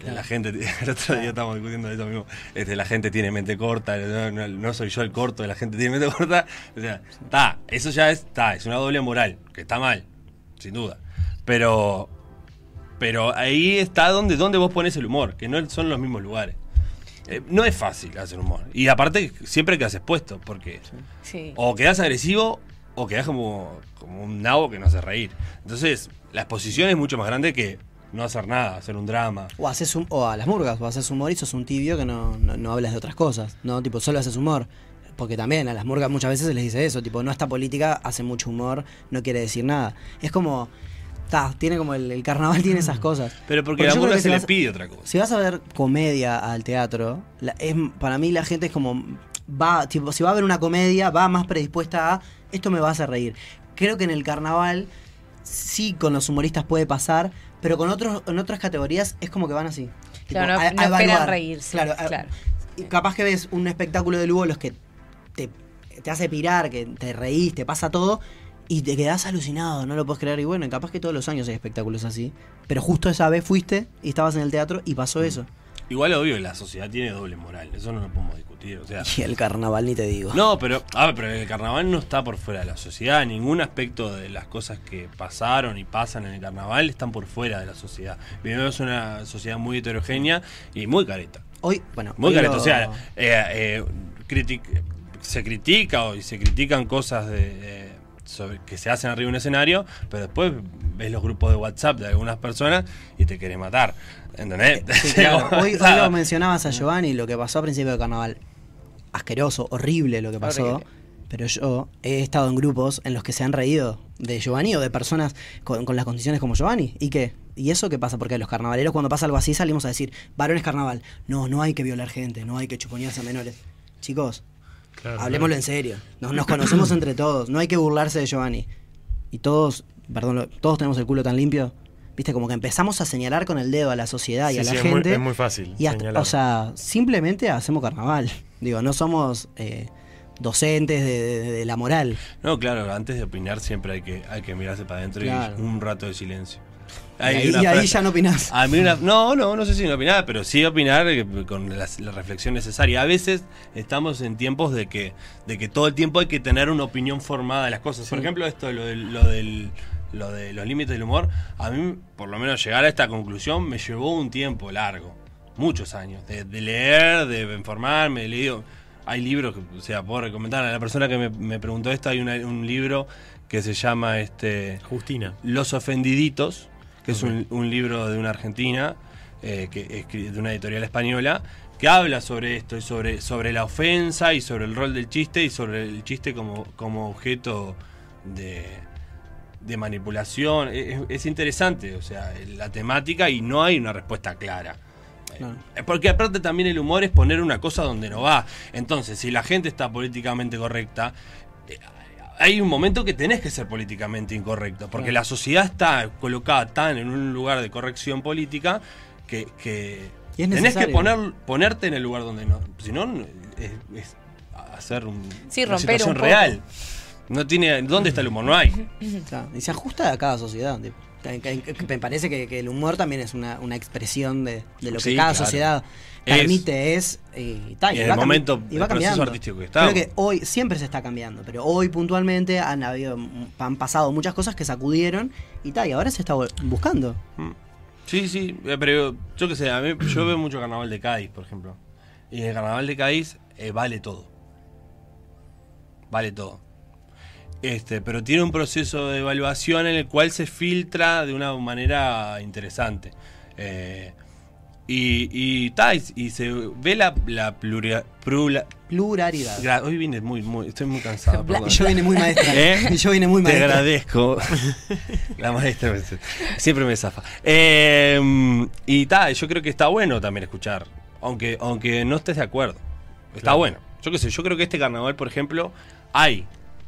La gente, el otro día estábamos discutiendo eso mismo. Este, la gente tiene mente corta, no, no- no soy yo el corto, la gente tiene mente corta. O sea, está, eso ya es, está, es una doble moral, que está mal, sin duda. Pero, pero ahí está donde, donde vos pones el humor, que no son los mismos lugares. Eh, no es fácil hacer humor. Y aparte, siempre quedas expuesto, porque Sí. o quedas agresivo o quedas como, como un nabo que no hace reír. Entonces, la exposición es mucho más grande que no hacer nada, hacer un drama. O haces un, o a las murgas, o haces humor y sos un tibio que no, no, no hablas de otras cosas, ¿no? Tipo, solo haces humor. Porque también a las murgas muchas veces se les dice eso, tipo, no está política, hace mucho humor, no quiere decir nada. Es como, ta, tiene como el, el carnaval tiene esas cosas. Pero porque, a yo la murga se si le vas- pide otra cosa. Si vas a ver comedia al teatro, la- es, para mí la gente es como, va, tipo, si va a ver una comedia, va más predispuesta a, esto me va a hacer reír. Creo que en el carnaval, sí con los humoristas puede pasar, pero con otros, en otras categorías es como que van así. Claro, Tipo, no- a- a no esperan reírse, Claro, a- claro. capaz que ves un espectáculo de Lugo los que te, te hace pirar, que te reís, te pasa todo. Y te quedás alucinado, no lo puedes creer. Y bueno, capaz que todos los años hay espectáculos así. Pero justo esa vez fuiste y estabas en el teatro y Mm. pasó eso. Igual, obvio, la sociedad tiene doble moral. Eso no lo podemos discutir. O sea, Y el carnaval ni te digo. No, pero, a ver, pero el carnaval no está por fuera de la sociedad. Ningún aspecto de las cosas que pasaron y pasan en el carnaval están por fuera de la sociedad. Vivimos una sociedad muy heterogénea y muy careta. Hoy, bueno, Muy hoy careta. lo- O sea, eh, eh, critic- se critica o y se critican cosas de, de- sobre- que se hacen arriba de un escenario, pero después ves los grupos de WhatsApp de algunas personas y te querés matar. ¿Entendés? Sí, claro. Hoy, hoy lo mencionabas a Giovanni, lo que pasó a principio de carnaval. Asqueroso, horrible lo que pasó. Horrible. Pero yo he estado en grupos en los que se han reído de Giovanni o de personas con, con las condiciones como Giovanni. ¿Y qué? ¿Y eso qué pasa? Porque los carnavaleros cuando pasa algo así salimos a decir, varones carnaval. No, no hay que violar gente, no hay que chuponearse a menores. Chicos, Claro, hablemoslo claro. en serio. Nos, nos conocemos entre todos, no hay que burlarse de Giovanni. Y todos, perdón, todos tenemos el culo tan limpio. Viste, como que empezamos a señalar con el dedo a la sociedad y Sí, a la sí, es muy- gente. es muy fácil Y hasta- o sea, simplemente hacemos carnaval. Digo, no somos eh, docentes de, de- de la moral. No, claro, antes de opinar siempre hay que, hay que mirarse para adentro Claro. y un rato de silencio. Y ahí, y ya no opinás. A mí una, no, no, no sé si no opinar, pero sí opinar eh, con la, la reflexión necesaria. A veces estamos en tiempos de que, de que todo el tiempo hay que tener una opinión formada de las cosas. Por ejemplo, esto, lo del, lo del lo de los límites del humor, a mí, por lo menos llegar a esta conclusión, me llevó un tiempo largo, muchos años, de, de leer, de informarme, he leído, hay libros que, o sea, puedo recomendar a la persona que me, me preguntó esto, hay una- un libro que se llama este Justina. Los Ofendiditos, que es un, un libro de una argentina, eh, que de una editorial española, que habla sobre esto, y sobre, sobre la ofensa y sobre el rol del chiste y sobre el chiste como, como objeto de, de manipulación. Es, es interesante, o sea, la temática y no hay una respuesta clara. Claro. Eh, Porque aparte también el humor es poner una cosa donde no va. Entonces, si la gente está políticamente correcta, eh, hay un momento que tenés que ser políticamente incorrecto. Porque la sociedad está colocada tan en un lugar de corrección política que, que Y es tenés que poner, ponerte en el lugar donde no. Si no, es, es hacer un, Sí, una romper situación un real. No tiene. ¿Dónde está el humor? No hay. Y se ajusta a cada sociedad. tipo. Me parece que, que el humor también es una, una expresión de, de lo que Sí, cada claro. sociedad permite, es, y, tal, Y y en el momento y va cambiando. artístico que estamos. Creo que hoy siempre se está cambiando, pero hoy puntualmente han habido han pasado muchas cosas que sacudieron y tal, y ahora se está buscando. Sí, sí, eh, pero yo qué sé, a mí, yo veo mucho carnaval de Cádiz, por ejemplo. Y en el carnaval de Cádiz eh, vale todo. Vale todo. Este, pero tiene un proceso de evaluación en el cual se filtra de una manera interesante. Eh, y, y, ta, y, y se ve la, la pluria- prula- Pluralidad. gra- hoy vine muy, muy, estoy muy cansado. Perdón. Y yo vine muy maestra. ¿Eh? Y yo vine muy Te maestra. agradezco. La maestra me- siempre me zafa. Eh, y tal, yo creo que está bueno también escuchar. Aunque, aunque no estés de acuerdo. Está Claro. bueno. Yo qué sé, yo creo que este carnaval, por ejemplo, hay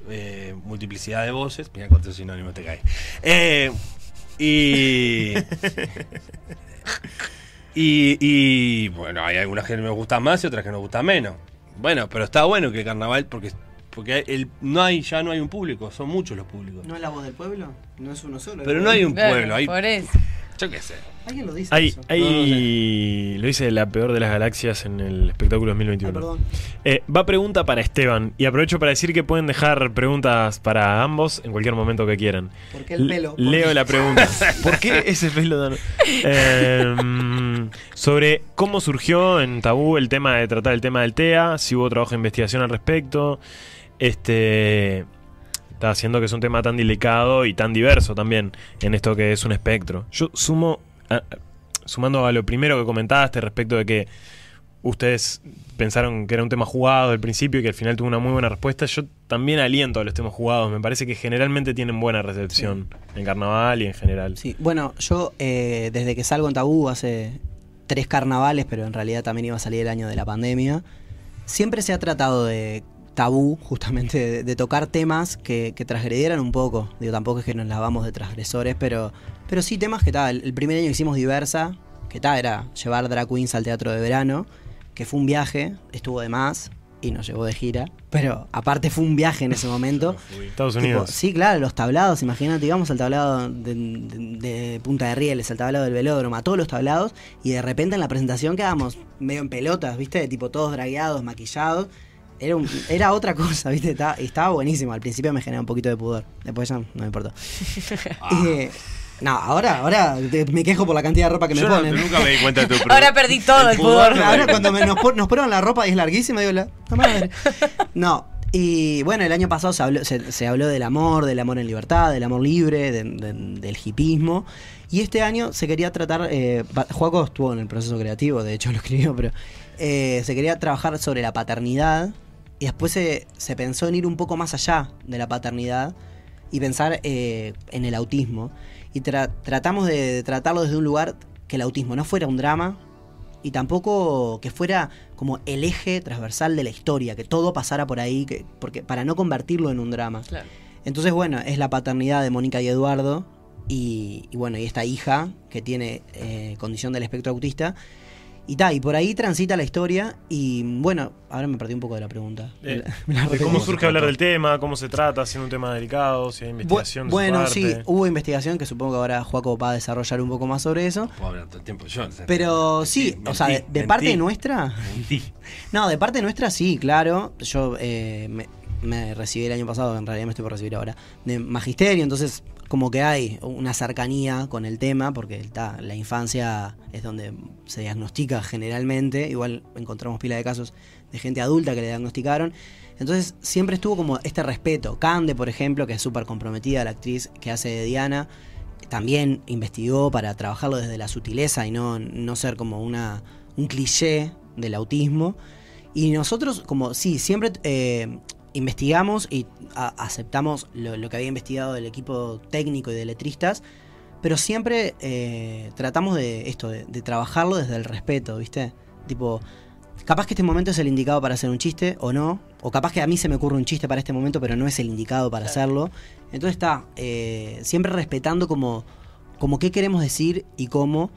eh, multiplicidad de voces. Mira cuántos sinónimos te cae. Eh, y. Y, y, bueno, hay algunas que me gustan más y otras que nos gustan menos. Bueno, pero está bueno que el carnaval, porque, porque el, no hay, ya no hay un público, son muchos los públicos. ¿No es la voz del pueblo? No es uno solo. Pero no hay un Claro, pueblo, hay, Por eso. yo qué sé. Alguien lo dice. Hay, eso. hay lo dice la peor de las galaxias en el espectáculo Ay, 2021. perdón. Eh, va pregunta para Esteban. Y aprovecho para decir que pueden dejar preguntas para ambos en cualquier momento que quieran. ¿Por qué el pelo? ¿Por Leo la pregunta. ¿Por qué ese pelo tan.? Eh, sobre cómo surgió en Tabú el tema de tratar el tema del TEA, si hubo trabajo de investigación al respecto. Este. Está haciendo que es un tema tan delicado y tan diverso también en esto que es un espectro. Yo sumo. a- sumando a lo primero que comentaste respecto de que ustedes pensaron que era un tema jugado al principio y que al final tuvo una muy buena respuesta. Yo también aliento a los temas jugados. Me parece que generalmente tienen buena recepción en carnaval y en general. Sí, bueno, yo eh, desde que salgo en Tabú hace tres carnavales, pero en realidad también iba a salir el año de la pandemia, siempre se ha tratado de tabú, justamente, de, de tocar temas que, que transgredieran un poco. Digo, tampoco es que nos lavamos de transgresores, pero, pero sí temas que tal. El, primer año hicimos diversa, que tal, era llevar drag queens al teatro de verano, que fue un viaje, estuvo de más y nos llevó de gira, pero aparte fue un viaje en ese momento. Estados Tipo, Unidos. sí, claro, los tablados, imagínate, íbamos al tablado de, de- de Punta de Rieles, al tablado del velódromo, a todos los tablados, y de repente en la presentación quedábamos medio en pelotas, ¿viste? Tipo todos dragueados, maquillados. Era, un- era otra cosa, ¿viste? Estaba, buenísimo. Al principio me generaba un poquito de pudor. Después ya no me importó. Eh, no, ahora, ahora te- me quejo por la cantidad de ropa que me Yo no- ponen. nunca me di cuenta de tu Ahora perdí todo el pudor. Ahora cuando me- nos, pon- nos ponen la ropa y es larguísima, digo, la, la madre. No, y bueno, el año pasado se habló, se, se habló del amor, del amor en libertad, del amor libre, de- de- del hipismo. Y este año se quería tratar, eh, pa- estuvo en el proceso creativo, de hecho lo escribió, pero eh, se quería trabajar sobre la paternidad y después se, se pensó en ir un poco más allá de la paternidad y pensar eh, en el autismo. Y tra- tratamos de, de tratarlo desde un lugar que el autismo no fuera un drama y tampoco que fuera como el eje transversal de la historia, que todo pasara por ahí, que, porque, para no convertirlo en un drama. Claro. Entonces, bueno, es la paternidad de Mónica y Eduardo. Y, y bueno, y esta hija que tiene eh, condición del espectro autista. Y ta, y por ahí transita la historia. Y bueno, ahora me perdí un poco de la pregunta. Eh, Me la. ¿Cómo surge hablar del tema? ¿Cómo se trata? Siendo un tema delicado, si hay Bu- investigación. de su bueno, parte. sí, hubo investigación que supongo que ahora Juaco va a desarrollar un poco más sobre eso. Puedo hablar todo el tiempo yo. Pero sí, Mentí, o sea, de, parte mentí. nuestra. Mentí. No, de parte nuestra sí, claro. Yo eh, me, me recibí el año pasado, en realidad me estoy por recibir ahora, de magisterio, entonces como que hay una cercanía con el tema, porque está, la infancia es donde se diagnostica generalmente, igual encontramos pila de casos de gente adulta que le diagnosticaron. Entonces siempre estuvo como este respeto. Cande, por ejemplo, que es súper comprometida, la actriz que hace de Diana, también investigó para trabajarlo desde la sutileza y no, no ser como una, un cliché del autismo. Y nosotros, como sí, siempre eh, investigamos y aceptamos lo, lo que había investigado el equipo técnico y de letristas, pero siempre eh, tratamos de esto, de, de trabajarlo desde el respeto, ¿viste? Tipo, capaz que este momento es el indicado para hacer un chiste o no, o capaz que a mí se me ocurre un chiste para este momento, pero no es el indicado para hacerlo. Entonces está, eh, siempre respetando como, como qué queremos decir y cómo.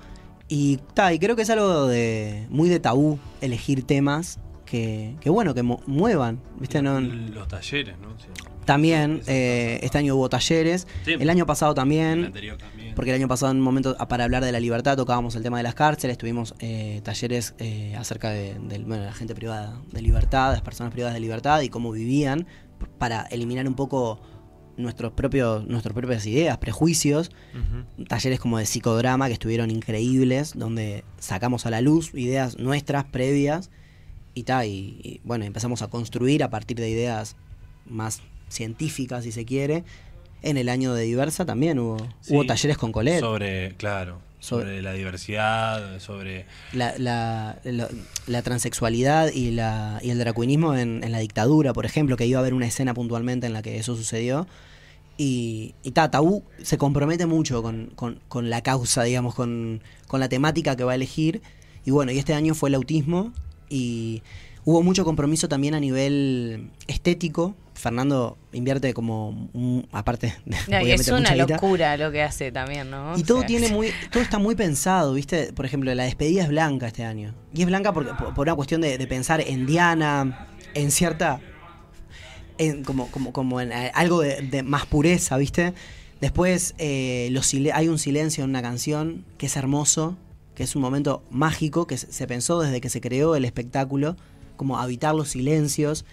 Y, ta, y creo que es algo de muy de tabú elegir temas que, que bueno, que mu- muevan, ¿viste? No, Los talleres, ¿no? Sí. también, eh, este año hubo talleres, Sí. el año pasado El también, anterior también. porque el año pasado en un momento a- para hablar de la libertad tocábamos el tema de las cárceles, tuvimos eh, talleres eh, acerca de, bueno, la gente privada de libertad, las personas privadas de libertad y cómo vivían para eliminar un poco nuestros propios, nuestras propias ideas, prejuicios, talleres como de psicodrama que estuvieron increíbles, donde sacamos a la luz ideas nuestras previas y tal, y, y, bueno, empezamos a construir a partir de ideas más científicas, si se quiere. En el año de Diversa también hubo, Sí. hubo talleres con Colette. Sobre, claro, sobre, Sobre- la diversidad, sobre... la, la, la- la transexualidad y, la, y el dracuinismo en, en la dictadura, por ejemplo, que iba a haber una escena puntualmente en la que eso sucedió. Y, y ta, Tabú se compromete mucho con, con- con la causa, digamos, con, con la temática que va a elegir. Y bueno, y este año fue el autismo y hubo mucho compromiso también a nivel estético. Fernando invierte como, un- aparte de No, es una mucha guita, locura lo que hace también, ¿no? y O todo sea, tiene muy, todo está muy pensado, ¿viste? Por ejemplo, la despedida es blanca este año. Y es blanca porque, por, por una cuestión de, de pensar en Diana, en cierta. En, como, como, como en eh, algo de, de más pureza, ¿viste? Después eh, los hay un silencio en una canción que es hermoso, que es un momento mágico, que se, pensó desde que se creó el espectáculo, como habitar los silencios.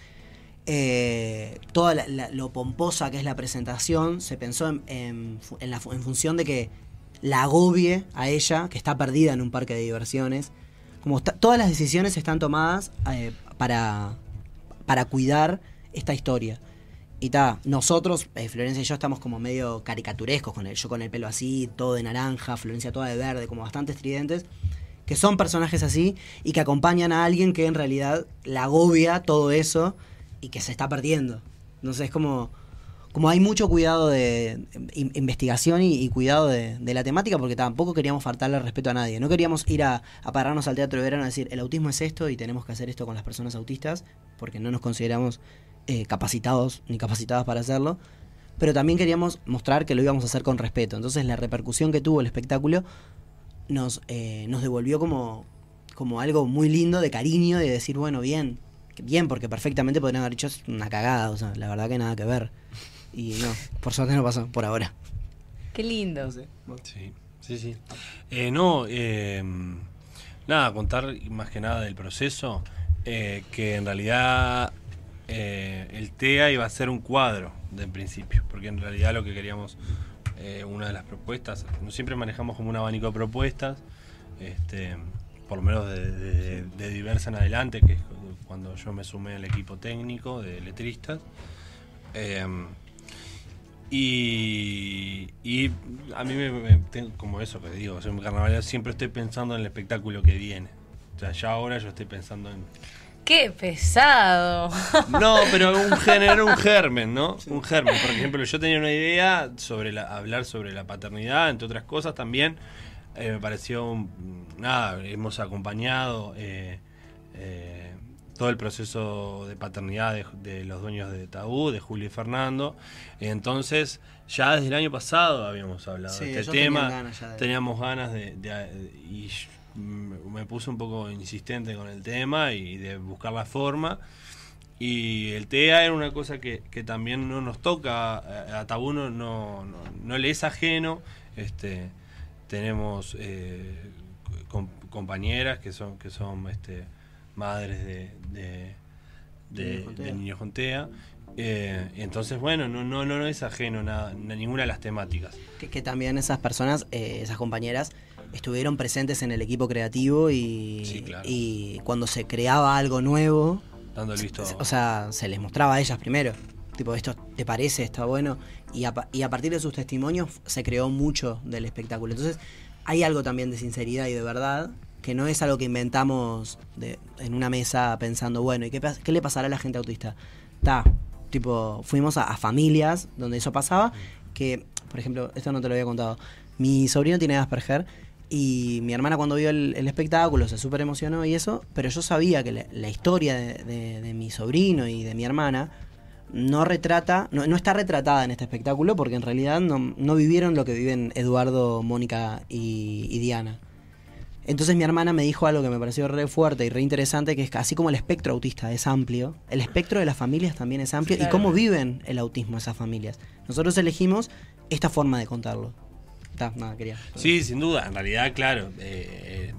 Eh, toda lo pomposa que es la presentación se pensó en, en función de que la agobie a ella, que está perdida en un parque de diversiones. Como todas las decisiones están tomadas eh, para, para cuidar esta historia. Y ta, nosotros, eh, Florencia y yo, estamos como medio caricaturescos con él. Yo con el pelo así, todo de naranja, Florencia toda de verde, como bastante estridentes. Que son personajes así y que acompañan a alguien que en realidad la agobia todo eso y que se está perdiendo. Sé, es como, como hay mucho cuidado de in- investigación y, cuidado de, la temática porque tampoco queríamos faltarle respeto a nadie. No queríamos ir a pararnos al teatro de verano a decir el autismo es esto y tenemos que hacer esto con las personas autistas porque no nos consideramos eh, capacitados ni capacitadas para hacerlo. Pero también queríamos mostrar que lo íbamos a hacer con respeto. Entonces la repercusión que tuvo el espectáculo nos, eh, nos devolvió como, como algo muy lindo de cariño, de decir, bueno, bien, bien, porque perfectamente podrían haber dicho es una cagada, o sea, la verdad que nada que ver. Y no, por suerte no pasó, por ahora. Qué lindo. Sí, sí, sí. Eh, no, eh, nada, contar más que nada del proceso, eh, que en realidad eh, el TEA iba a ser un cuadro de principio, porque en realidad lo que queríamos, eh, una de las propuestas, siempre manejamos como un abanico de propuestas, este, por lo menos de, de- diversa en adelante, que es cuando yo me sumé al equipo técnico de letristas. Em, y, y a mí me, como eso que digo, soy siempre estoy pensando en el espectáculo que viene. O sea, ya ahora yo estoy pensando en... Qué pesado. No, pero un género, un germen, ¿no? Un germen. Por ejemplo, yo tenía una idea sobre la, hablar sobre la paternidad, entre otras cosas también. Eh, me pareció, nada, hemos acompañado eh, eh, todo el proceso de paternidad de, de los dueños de Tabú, de Julio y Fernando. Entonces, ya desde el año pasado habíamos hablado Sí, de este tema. ganas ya de- Teníamos ganas de... de- y sh- me puse un poco insistente con el tema y de buscar la forma. Y el TEA era una cosa que, que también no nos toca, a, Tabú no, no, no- le es ajeno. Este, tenemos eh, com- compañeras que son, que son este, madres de, de, de- Niños con TEA. de niños con TEA. Eh, entonces, bueno, no, no, no es ajeno nada, a ninguna de las temáticas. Que, que también esas personas, eh, esas compañeras, estuvieron presentes en el equipo creativo y, Sí, claro. y cuando se creaba algo nuevo, Dando el visto. o sea, se les mostraba a ellas primero. Tipo, esto te parece, está bueno. Y a, pa- y a partir de sus testimonios se creó mucho del espectáculo. Entonces, hay algo también de sinceridad y de verdad, que no es algo que inventamos de- en una mesa pensando, bueno, ¿y qué, le pasará a la gente autista? Está, Tipo, fuimos a, a familias donde eso pasaba, que, por ejemplo, esto no te lo había contado. Mi sobrino tiene Asperger y mi hermana cuando vio el, el espectáculo se súper emocionó y eso, pero yo sabía que la, la historia de, de- de mi sobrino y de mi hermana no retrata, no, no está retratada en este espectáculo porque en realidad no, no vivieron lo que viven Eduardo, Mónica y, y Diana. Entonces mi hermana me dijo algo que me pareció re fuerte y re interesante, que es que así como el espectro autista es amplio, el espectro de las familias también es amplio y cómo viven el autismo esas familias. Nosotros elegimos esta forma de contarlo. Sí, sin duda. En realidad, claro. eh,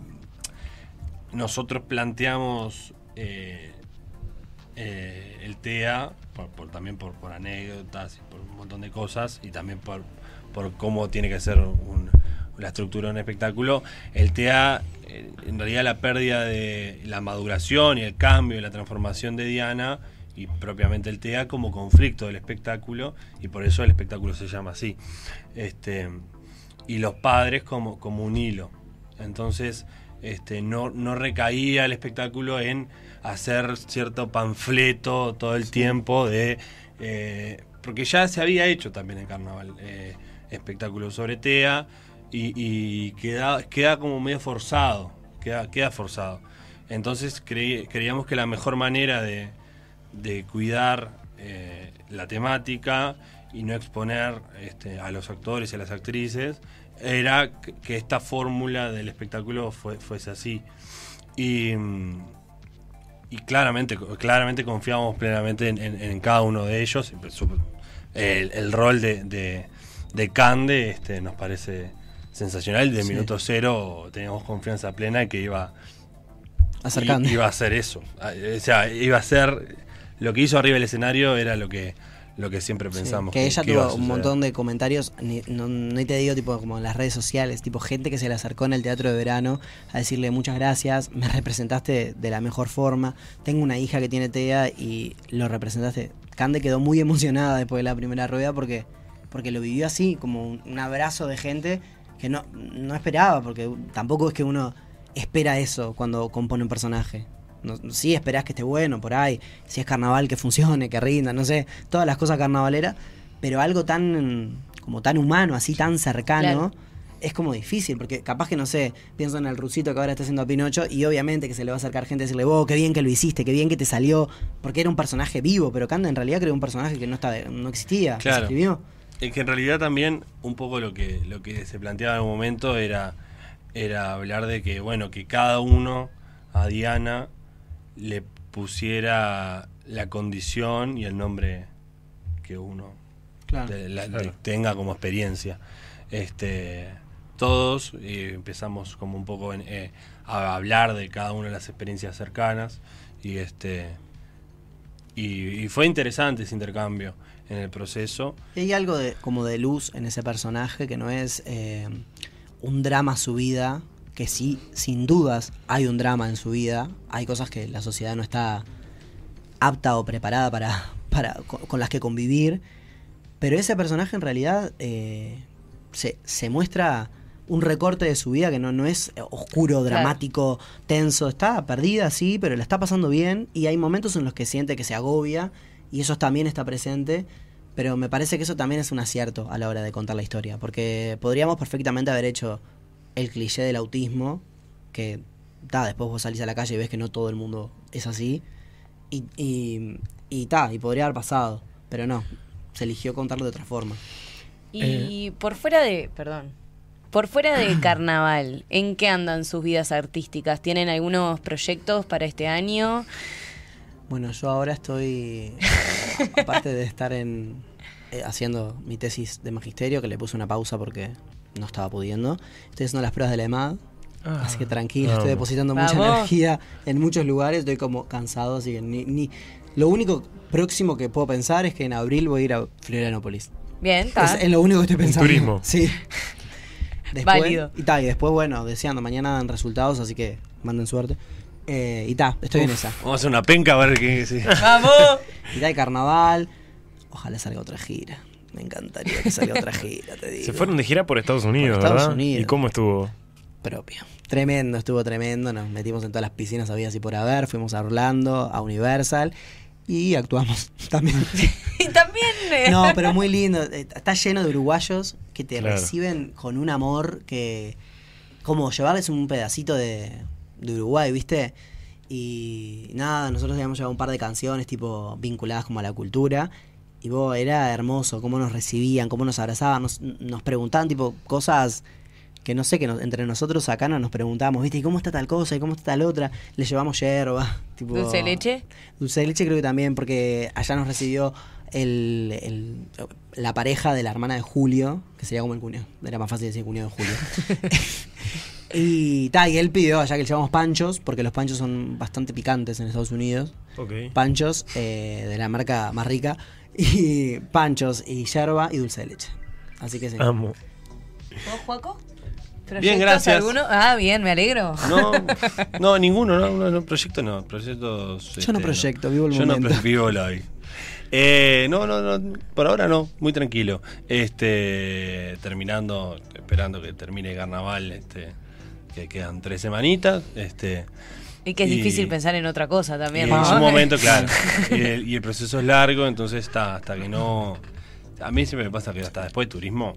nosotros planteamos eh, eh, el TEA por, también por, anécdotas y por un montón de cosas y también por, por cómo tiene que ser la estructura de un espectáculo. El TEA, eh, en realidad la pérdida de la maduración y el cambio y la transformación de Diana y propiamente el TEA como conflicto del espectáculo y por eso el espectáculo se llama así. Este, y los padres como, como un hilo. Entonces, este, no, no recaía el espectáculo en hacer cierto panfleto todo el tiempo de... eh, porque ya se había hecho también en carnaval eh, espectáculos sobre TEA y, y queda, queda como medio forzado, queda, queda forzado. Entonces creí- creíamos que la mejor manera de, de cuidar eh, la temática y no exponer este, a los actores y a las actrices era que, esta fórmula del espectáculo fue- fuese así. Y, y claramente, claramente confiamos plenamente en, en- en cada uno de ellos. Su- El, el rol de, de, de Cande este, nos parece sensacional. De Sí. minuto cero teníamos confianza plena en que iba, Acercando. iba a hacer eso. Ah, O sea, iba a ser. Lo que hizo arriba del escenario era lo que, lo que siempre Sí, pensamos. que ella tuvo un montón de comentarios, ni, no, no te digo tipo como en las redes sociales, tipo gente que se le acercó en el teatro de verano a decirle muchas gracias, me representaste de la mejor forma, tengo una hija que tiene TEA y lo representaste. Cande quedó muy emocionada después de la primera rueda porque, porque lo vivió así, como un, un abrazo de gente que no, no esperaba, porque tampoco es que uno espera eso cuando compone un personaje. No, sí esperás que esté bueno por ahí, si es carnaval que funcione, que rinda, no sé, todas las cosas carnavaleras, pero algo tan como tan humano, así tan cercano, Claro. es como difícil, porque capaz que no sé, pienso en el rusito que ahora está haciendo a Pinocho y obviamente que se le va a acercar gente a decirle, vos, qué bien que lo hiciste, qué bien que te salió, porque era un personaje vivo, pero Kanda en realidad creó un personaje que no estaba, no existía, que se Claro. escribió. Es que en realidad también un poco lo que, lo que se planteaba en un momento era, era hablar de que, bueno, que cada uno a Diana le pusiera la condición y el nombre que uno te- la- Claro. te- tenga como experiencia. Este, todos eh, empezamos como un poco en, eh, a hablar de cada una de las experiencias cercanas y este y, y fue interesante ese intercambio en el proceso. Y hay algo de, como de luz en ese personaje que no es eh, un drama a su vida, que sí, sin dudas, hay un drama en su vida. Hay cosas que la sociedad no está apta o preparada para, para con, con las que convivir. Pero ese personaje en realidad eh, se, se muestra un recorte de su vida que no, no es oscuro, dramático, tenso. Está perdida, sí, pero la está pasando bien. Y hay momentos en los que siente que se agobia. Y eso también está presente. Pero me parece que eso también es un acierto a la hora de contar la historia. Porque podríamos perfectamente haber hecho el cliché del autismo. Que ta, después vos salís a la calle y ves que no todo el mundo es así. Y, y, y ta, y podría haber pasado. Pero no. Se eligió contarlo de otra forma. Y por fuera de, perdón, por fuera de carnaval, ¿en qué andan sus vidas artísticas? ¿Tienen algunos proyectos para este año? Bueno, yo ahora estoy, aparte de estar en eh, haciendo mi tesis de magisterio, que le puse una pausa porque no estaba pudiendo, estoy haciendo las pruebas de la EMAD, así que tranquilo, estoy vamos. depositando mucha Vamos. energía en muchos lugares, estoy como cansado, así que ni, ni- Lo único próximo que puedo pensar es que en abril voy a ir a Florianópolis. Bien, está. Es, es lo único que estoy pensando. turismo. Sí. Válido. Y ta, y después, bueno, deseando, mañana dan resultados, así que manden suerte. Eh, y ta, estoy en esa. Vamos a hacer una penca a ver qué. sí. ¡Vamos! Y da el carnaval. Ojalá salga otra gira. Me encantaría que salga otra gira, te digo. Se fueron de gira por Estados Unidos, Estados ¿verdad? Unidos. ¿Y cómo estuvo? propio. Tremendo, estuvo tremendo. Nos metimos en todas las piscinas, había así por haber. Fuimos a Orlando, a Universal. Y actuamos también. y también. eh, No, pero muy lindo. Eh, Está lleno de uruguayos que te Claro. reciben con un amor que. Como llevarles un pedacito de, de Uruguay, ¿viste? Y nada, nosotros habíamos llevado un par de canciones, tipo, vinculadas como a la cultura. Y vos, era hermoso cómo nos recibían, cómo nos abrazaban, nos, nos preguntaban, tipo, cosas que no sé, que nos- entre nosotros acá no nos preguntábamos, ¿viste? ¿Y cómo está tal cosa? ¿Y cómo está tal otra? Le llevamos yerba. Tipo, Dulce de leche. Dulce de leche creo que también, porque allá nos recibió el, el- la pareja de la hermana de Julio, que sería como el cuñado. Era más fácil decir cuñado de Julio. y tal, y él pidió allá que le llevamos panchos, porque los panchos son bastante picantes en Estados Unidos. Ok. Panchos eh, de la marca más rica. Y panchos y yerba y dulce de leche. Así que sí. Amo. ¿Vos, Juaco? Bien, ¿Proyectos gracias. alguno? Ah, bien, me alegro. No, no, ninguno, no, no, no, proyecto no, proyectos. este, Yo no proyecto, vivo el Yo momento. no pro- vivo el hoy. Eh, no, no, no, por ahora no, muy tranquilo. Este, terminando, esperando que termine el carnaval, este, que quedan tres semanitas, este. Y que es Y- difícil pensar en otra cosa también. en ¿no? su momento, claro. y, el, y el proceso es largo, entonces está hasta que no. A mí siempre me pasa que hasta después de turismo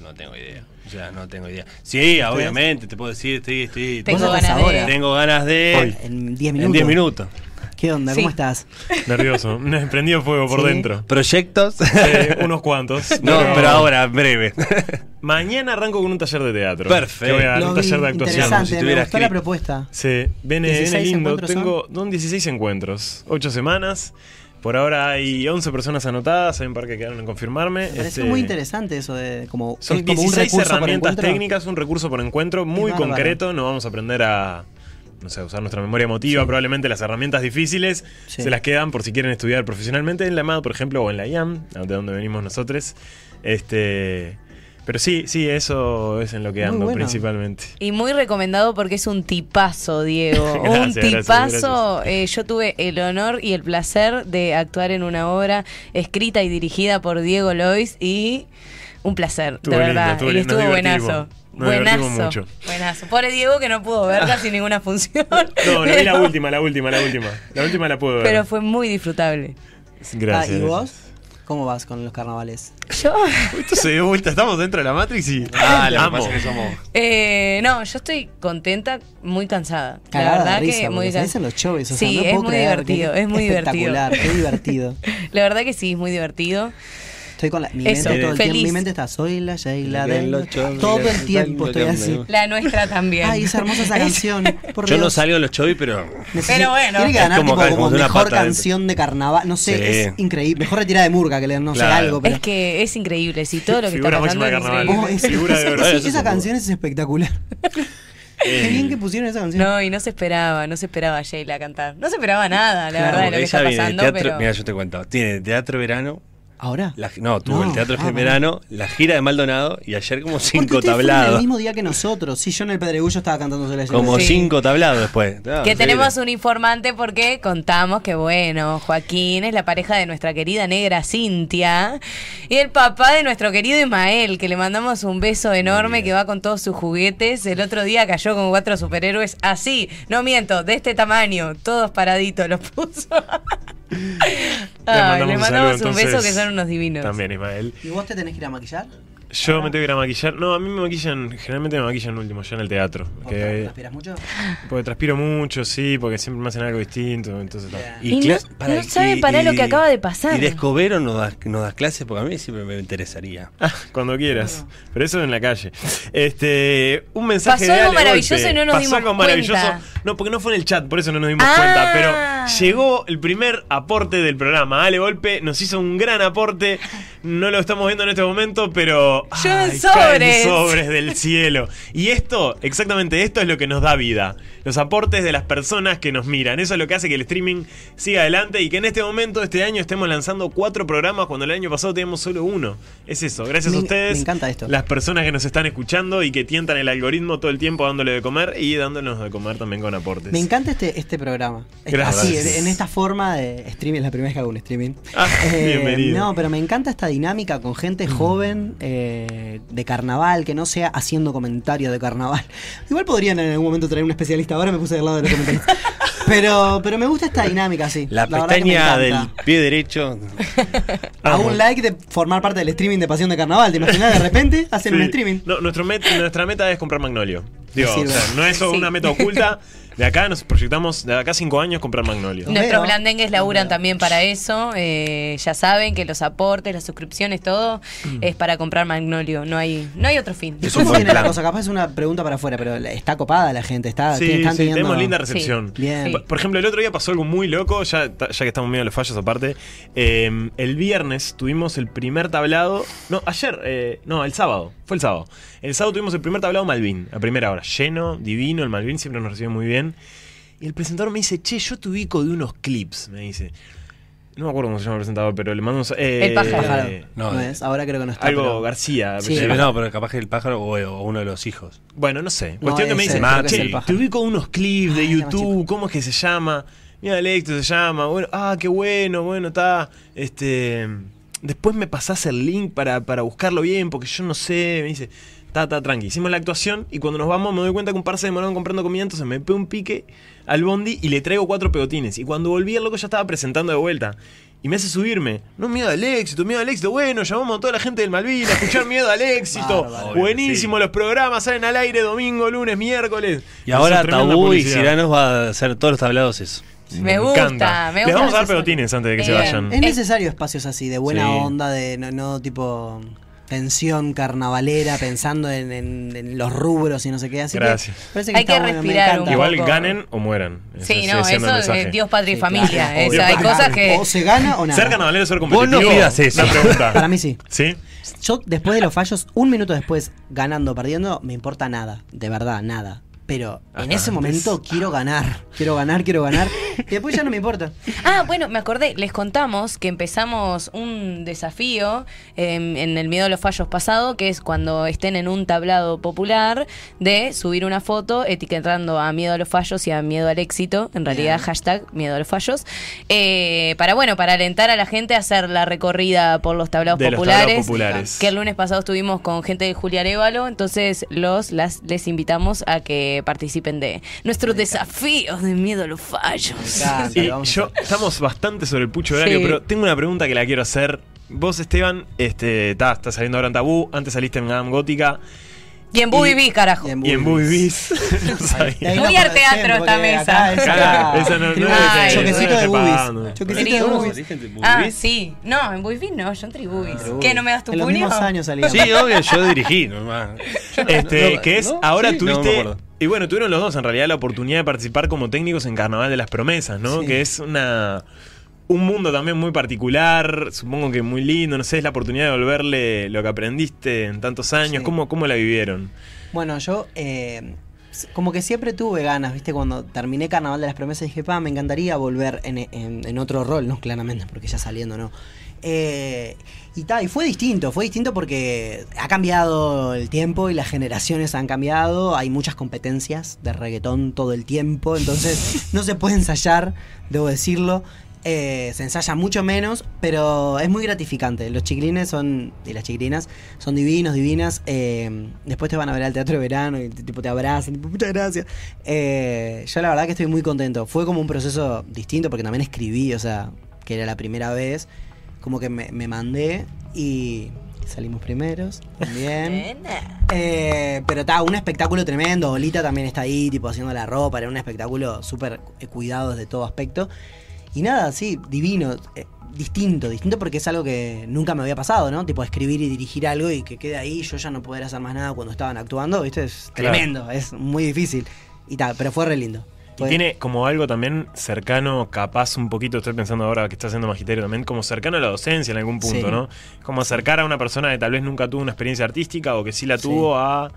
no tengo idea. O sea, no tengo idea. Sí, obviamente, te puedo decir, estoy, estoy, Tengo ¿Vos ganas de- ahora? tengo ganas de. Hoy. En 10 En minutos. 10 minutos. ¿Qué onda? ¿Cómo estás? Nervioso. Me he prendido fuego por Sí. dentro. ¿Proyectos? Eh, unos cuantos. no, pero ahora, breve. Mañana arranco con un taller de teatro. Perfecto. Que voy a dar un taller de actuación. Como si Interesante, me gustó la propuesta. Sí, viene, 16 viene lindo. Tengo son 16 encuentros, 8 semanas. Por ahora hay 11 personas anotadas, hay un par que quedaron en confirmarme. Me pareció Este, muy interesante eso de como, Son es como un 16 recurso por herramientas técnicas, un recurso por encuentro muy concreto. No vamos a aprender a no sé, usar nuestra memoria emotiva. Probablemente las herramientas difíciles Sí. se las quedan por si quieren estudiar profesionalmente en la MAD, por ejemplo, o en la IAM, de donde venimos nosotros. Este, pero sí, sí, eso es en lo que ando bueno. principalmente. Y muy recomendado porque es un tipazo, Diego. un Gracias, gracias, tipazo. Eh, yo tuve el honor y el placer de actuar en una obra escrita y dirigida por Diego Lois y un placer, Estuvo de lindo, verdad. estuvo y lindo, estuvo buenazo. Buenazo. mucho. Buenazo. Pobre Diego que no pudo ver casi ninguna función. No, no vi la última, la última, la última. La última la puedo ver. Pero fue muy disfrutable. Gracias. Ah, ¿Y vos? gracias. ¿Cómo vas con los carnavales? Yo. Esto se dio vuelta, estamos dentro de la Matrix y. Ah, Amo. es que somos. Eh, no, yo estoy contenta, muy cansada. Cagada la verdad de risa, que muy cansada. los shows, o sea, Sí, no es puedo muy creer, divertido, es muy divertido. Espectacular, qué divertido. La verdad que sí, es muy divertido. Estoy con la, mi Eso, mente todo el feliz. tiempo, mi mente está, soy la Sheila Bien, de los los- shows, Todo el tiempo estoy así. La nuestra también. Ay, es hermosa esa canción. Por Yo no salgo en los chovis, pero. Necesito- Pero bueno. Tiene que Es ganar como tipo, como como de una mejor pata canción de carnaval. No sé, Sí. es increíble. Mejor retirada de Murga que le no sé Claro. algo. Pero... Es que es increíble, sí, todo lo que Figura está pasando es de carnaval. increíble. Oh, es- Figura de sí, Eso esa canción es espectacular. Qué bien que pusieron esa canción. No, y no se esperaba, no se esperaba a Sheila cantar. No se esperaba nada, la Claro, verdad, de lo que está pasando, teatro. pero... Mira, yo te cuento. Tiene teatro verano. ¿Ahora? la- no, tuvo No, el teatro ah, de verano, la gira de Maldonado y ayer como cinco tablados. el mismo día que nosotros. Sí, yo en el Pedregullo estaba cantando la Como Sí. cinco tablados después. No, Que tenemos un informante porque contamos que, bueno, Joaquín es la pareja de nuestra querida negra Cintia y el papá de nuestro querido Ismael, que le mandamos un beso enorme que va con todos sus juguetes. El otro día cayó con cuatro superhéroes así, no miento, de este tamaño, todos paraditos los puso. Le un mandamos saludo, un beso que son unos divinos. También, Ismael. ¿Y vos te tenés que ir a maquillar? Yo me tengo que ir a maquillar. No, a mí me maquillan, generalmente me maquillan último, ya en el teatro. ¿Vos Que, transpiras mucho? porque transpiro mucho, sí, porque siempre me hacen algo distinto. Entonces, Bien. Y no- saben para lo que acaba de pasar. ¿Y de Escobero nos das, nos das clases? Porque a mí siempre me interesaría. Ah, cuando quieras. Pero eso en la calle. Este, un mensaje Pasó de algo Ale maravilloso Golpe. y no nos Pasó dimos algo maravilloso. cuenta. No, porque no fue en el chat, por eso no nos dimos Ah. cuenta. Pero llegó el primer aporte del programa. Ale Golpe nos hizo un gran aporte. No lo estamos viendo en este momento, pero. Ay, sobres. caen sobres del cielo. Y esto, exactamente esto es lo que nos da vida. Los aportes de las personas que nos miran. Eso es lo que hace que el streaming siga adelante y que en este momento, este año, estemos lanzando cuatro programas cuando el año pasado teníamos solo uno. Es eso. Gracias Me- a ustedes. me encanta esto. Las personas que nos están escuchando y que tientan el algoritmo todo el tiempo dándole de comer y dándonos de comer también con aportes. Me encanta este, este programa. Gracias. Así, en esta forma de streaming, es la primera vez que hago un streaming. Ah, bienvenido. No, pero me encanta esta dinámica con gente joven eh, de carnaval, que no sea haciendo comentarios de carnaval. Igual podrían en algún momento traer un especialista. Ahora me puse del lado de los comentarios. Pero, pero me gusta esta dinámica, sí. La, me pestaña del pie derecho. A un like de formar parte del streaming de Pasión de Carnaval. ¿Te imaginas? De repente hacen un Sí. streaming. No, nuestro met- nuestra meta es comprar Magnolio. Digo, o sea, no es Sí. una meta oculta. De acá nos proyectamos, de acá a cinco años, comprar Magnolio. No Nuestros blandengues laburan también para eso. eh, ya saben que los aportes, las suscripciones, todo es para comprar Magnolio. No hay, no hay otro fin. Es un ¿Cómo buen viene la plan. cosa? Capaz es una pregunta para afuera, pero está copada la gente. Está, Sí, están sí, teniendo- tenemos linda recepción. Sí. Bien. Por- Por ejemplo, el otro día pasó algo muy loco, ya, ya que estamos medio de los fallos aparte. Eh, el viernes tuvimos el primer tablado. No, ayer, eh, no, el sábado. Fue el sábado. El sábado tuvimos el primer tablado Malvin, a primera hora. Lleno, divino, el Malvin siempre nos recibe muy bien. Y el presentador me dice, che, yo te ubico de unos clips, me dice. No me acuerdo cómo se llama el presentador, pero le mando un... eh, El pájaro. Eh, No, No, es, ahora creo que no está. algo pero- García. Sí. Apellido. no, pero capaz que el pájaro o, o uno de los hijos. Bueno, no sé. No, Cuestión que me dice, che, el te ubico unos clips de YouTube, ¿cómo es que se llama? Mira, Electro se llama. Bueno, ah, qué bueno, bueno, está. Este. Después me pasás el link para, para buscarlo bien, porque yo no sé. Me dice, está, está, tranqui. Hicimos la actuación y cuando nos vamos me doy cuenta que un par se demoraron comprando comida, entonces me pego un pique al bondi y le traigo cuatro pegotines. Y cuando volví, el loco ya estaba presentando de vuelta. Y me hace subirme. No, miedo al éxito, miedo al éxito. Bueno, llamamos a toda la gente del Malvin a escuchar miedo al éxito. Bárbaro. Buenísimo, Sí. los programas salen al aire domingo, lunes, miércoles. Y ahora Tabú y. Ciranos va a hacer todos los tablados eso. Me gusta, encanta. me Les gusta. vamos a dar pegotines antes de que se Bien. vayan. Es necesario espacios así, de buena Sí. onda, de no, no tipo tensión carnavalera, pensando en, en- en los rubros y no sé qué. Así Gracias. Que parece Hay que bueno, respirar un Igual poco. ganen o mueran. Sí, no, eso es Dios, patria y Sí, familia. claro, Esa, obvio. hay cosas que... O se gana o nada. Ser carnavalero es ser Vos competitivo. no pidas eso. Una pregunta. Para mí sí. ¿Sí? Yo, después de los fallos, un minuto después, ganando o perdiendo, me importa nada. De verdad, nada. Pero en Ajá, ese momento quiero ganar. Quiero ganar, quiero ganar. Y después ya no me importa. Ah, bueno, me acordé, les contamos que empezamos un desafío em, en el Miedo a los Fallos pasado, que es cuando estén en un tablado popular de subir una foto etiquetando a Miedo a los Fallos y a Miedo al Éxito, en realidad Bien. hashtag Miedo a los Fallos, eh, para bueno, para alentar a la gente a hacer la recorrida por los tablados De los populares. tablados populares. Que el lunes pasado estuvimos con gente de Julia Arevalo, entonces los las les invitamos a que participen de nuestro desafío de Miedo a los Fallos. Me encanta, Y lo vamos a yo estamos bastante sobre el pucho horario, Sí. pero tengo una pregunta que la quiero hacer. Vos, Esteban, este, estás saliendo ahora en Tabú, antes saliste en Madame Gótica Y en Bu Y- Viví, carajo. y en Bubis. Bubis. no Muy al teatro esta mesa. esa no- no de- Choquecito de pagando. Choquecito de boobies. Ah, sí. No, en Buiví no, yo en Tribubis. ¿Qué, no me das tu En los puño? mismos años salíamos. Sí, obvio, yo dirigí nomás. Este, que es, ahora tuviste. y bueno, tuvieron los dos en realidad la oportunidad de participar como técnicos en Carnaval de las Promesas, ¿no? Sí. Que es una. Un mundo también muy particular, supongo que muy lindo, no sé, es la oportunidad de volverle lo que aprendiste en tantos años, Sí. ¿cómo, ¿cómo la vivieron? Bueno, yo eh, como que siempre tuve ganas, ¿viste? Cuando terminé Carnaval de las Promesas dije, pa, me encantaría volver en, en- en otro rol, ¿no? Claramente, porque ya saliendo, ¿no? Eh, y tal, y fue distinto, fue distinto porque ha cambiado el tiempo y las generaciones han cambiado, hay muchas competencias de reggaetón todo el tiempo, entonces no se puede ensayar, debo decirlo. Eh, se ensaya mucho menos, pero es muy gratificante. Los chiquilines son, y las chiquilinas, son divinos, divinas. Eh, después te van a ver al teatro de verano y tipo te abrazan, tipo, muchas gracias. Eh, yo la verdad que estoy muy contento. Fue como un proceso distinto porque también escribí, o sea, que era la primera vez. Como que me, me mandé y salimos primeros también. Eh, pero está, un espectáculo tremendo. Olita también está ahí, tipo haciendo la ropa. Era un espectáculo súper cuidado desde todo aspecto. Y nada, sí, divino. eh, distinto, distinto porque es algo que nunca me había pasado, ¿no? Tipo escribir y dirigir algo y que quede ahí, yo ya no poder hacer más nada cuando estaban actuando, ¿viste? Es Claro. tremendo, es muy difícil. Y tal, pero fue re lindo. Y tiene como algo también cercano, capaz un poquito, estoy pensando ahora que está haciendo magisterio también, como cercano a la docencia en algún punto, Sí. ¿no? Como acercar a una persona que tal vez nunca tuvo una experiencia artística o que sí la Sí. tuvo a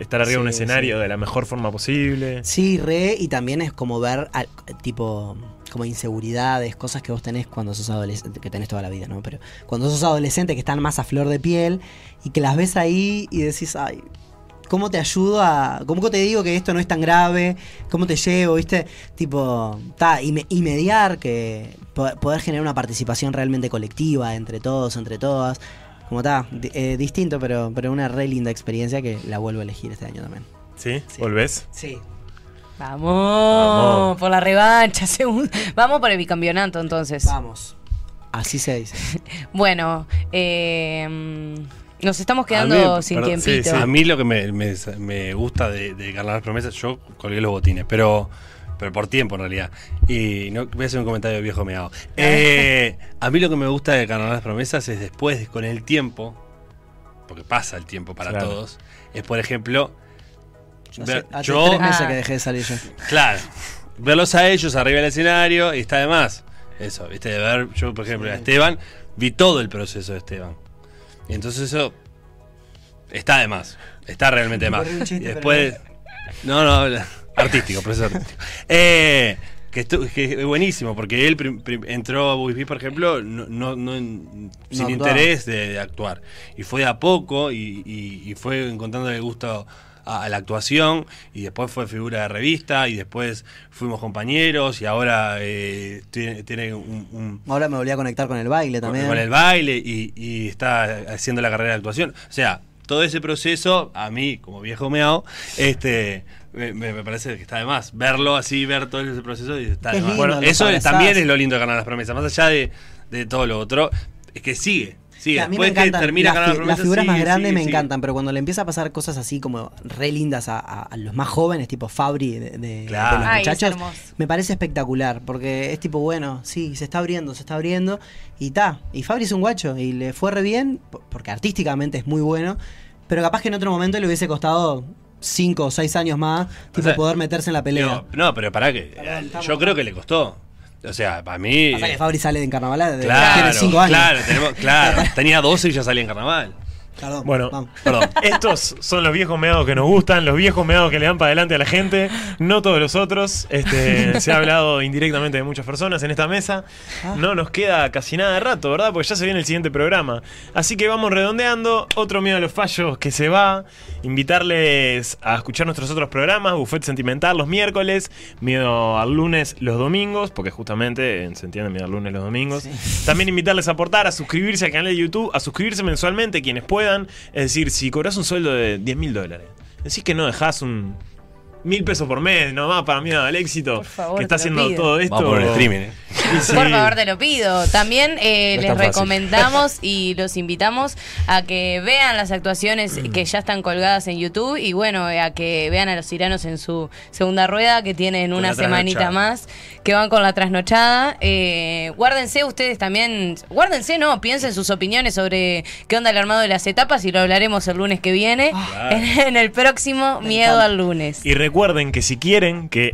estar arriba de un escenario sí. de la mejor forma posible. Sí, re, y también es como ver, al- tipo, como inseguridades, cosas que vos tenés cuando sos adolescente, que tenés toda la vida, ¿no? Pero cuando sos adolescente que están más a flor de piel y que las ves ahí y decís, ay, ¿cómo te ayudo a... ¿Cómo te digo que esto no es tan grave? ¿Cómo te llevo, viste? Tipo, ta, y, me- y mediar, que po- poder generar una participación realmente colectiva entre todos, entre todas. Como está, distinto, pero, pero una re linda experiencia que la vuelvo a elegir este año también. ¿Sí? Sí. ¿Volvés? Sí. Vamos, Vamos. por la revancha. segun- Vamos por el bicampeonato entonces. Vamos. Así se dice. Bueno, eh, mm, nos estamos quedando mí- sin perdón, tiempito. sí, sí. A mí lo que me, me- me gusta de, de Carnaval Promesas, yo colgué los botines, pero, pero por tiempo en realidad. Y no, voy a hacer un comentario viejo meado. Eh, a mí lo que me gusta de Carnaval Promesas es después, con el tiempo, porque pasa el tiempo para Claro. todos, es por ejemplo, Yo ver- hace, hace yo, tres meses Ah. que dejé de salir yo. claro, verlos a ellos arriba del escenario y está de más. Eso, viste, de ver, yo por ejemplo a Esteban, vi todo el proceso de Esteban. Y entonces eso está de más. Está realmente de más. Y pero después. No, no, habla- artístico, proceso artístico. Eh, que, estu- que es buenísimo, porque él entró a Wifi, por ejemplo, no, no, no en- sin interés de, de actuar. Y fue de a poco y, y- y fue encontrando el gusto a, a la actuación y después fue figura de revista y después fuimos compañeros y ahora eh, tiene, tiene un- un, Ahora me volví a conectar con el baile con, también. con el baile y, y está haciendo la carrera de actuación. O sea, todo ese proceso, a mí, como viejo meao, este, me, me- me parece que está de más. Verlo así, ver todo ese proceso, y está de más. lindo, Bueno, eso también es lo lindo de ganar las promesas. Más allá de, de todo lo otro, es que sigue. Sigue. Que a mí me Después que encantan termina las, ganar las fi- las promesas, figuras más grandes sigue, me sigue. encantan, pero cuando le empieza a pasar cosas así como re lindas a, a- a los más jóvenes, tipo Fabri de, de- Claro. de los Ay, muchachos, me parece espectacular, porque es tipo, bueno, sí, se está abriendo, se está abriendo, y ta. Y Fabri es un guacho, y le fue re bien, po- porque artísticamente es muy bueno, pero capaz que en otro momento le hubiese costado cinco o seis años más, tipo, sea, poder meterse en la pelea. Digo, no, pero para que. Estamos- Yo creo que le costó. O sea, para mí. Pasa que Fabri sale de Carnaval de Claro, tiene cinco años. claro, tenemos, claro. Tenía 12 y ya salía en carnaval. Perdón, Bueno, vamos. Perdón. Estos son los viejos meados que nos gustan, los viejos meados que le dan para adelante a la gente, no todos los otros. Este, se ha hablado indirectamente de muchas personas en esta mesa. No nos queda casi nada de rato, ¿verdad? Porque ya se viene el siguiente programa. Así que vamos redondeando. Otro miedo a los fallos que se va. Invitarles a escuchar nuestros otros programas. Buffet Sentimental los miércoles. Miedo al lunes los domingos. Porque justamente eh, se entiende miedo al lunes los domingos. También invitarles a aportar, a suscribirse al canal de YouTube, a suscribirse mensualmente quienes puedan. Es decir, si cobras un sueldo de 10 mil dólares, decís que no dejás un mil pesos por mes nomás para miedo al éxito. Por favor, que está haciendo pido. todo esto. Vamos por el streaming, ¿eh? Sí. Por favor, te lo pido. También eh, No les recomendamos y los invitamos a que vean las actuaciones que ya están colgadas en YouTube y bueno, a que vean a los tiranos en su segunda rueda que tienen Con una semanita más, que van con la trasnochada. Eh, guárdense ustedes también, guárdense, no, piensen sus opiniones sobre qué onda el armado de las etapas y lo hablaremos el lunes que viene Claro. en, en el próximo Miedo al lunes. Y recuerden que si quieren que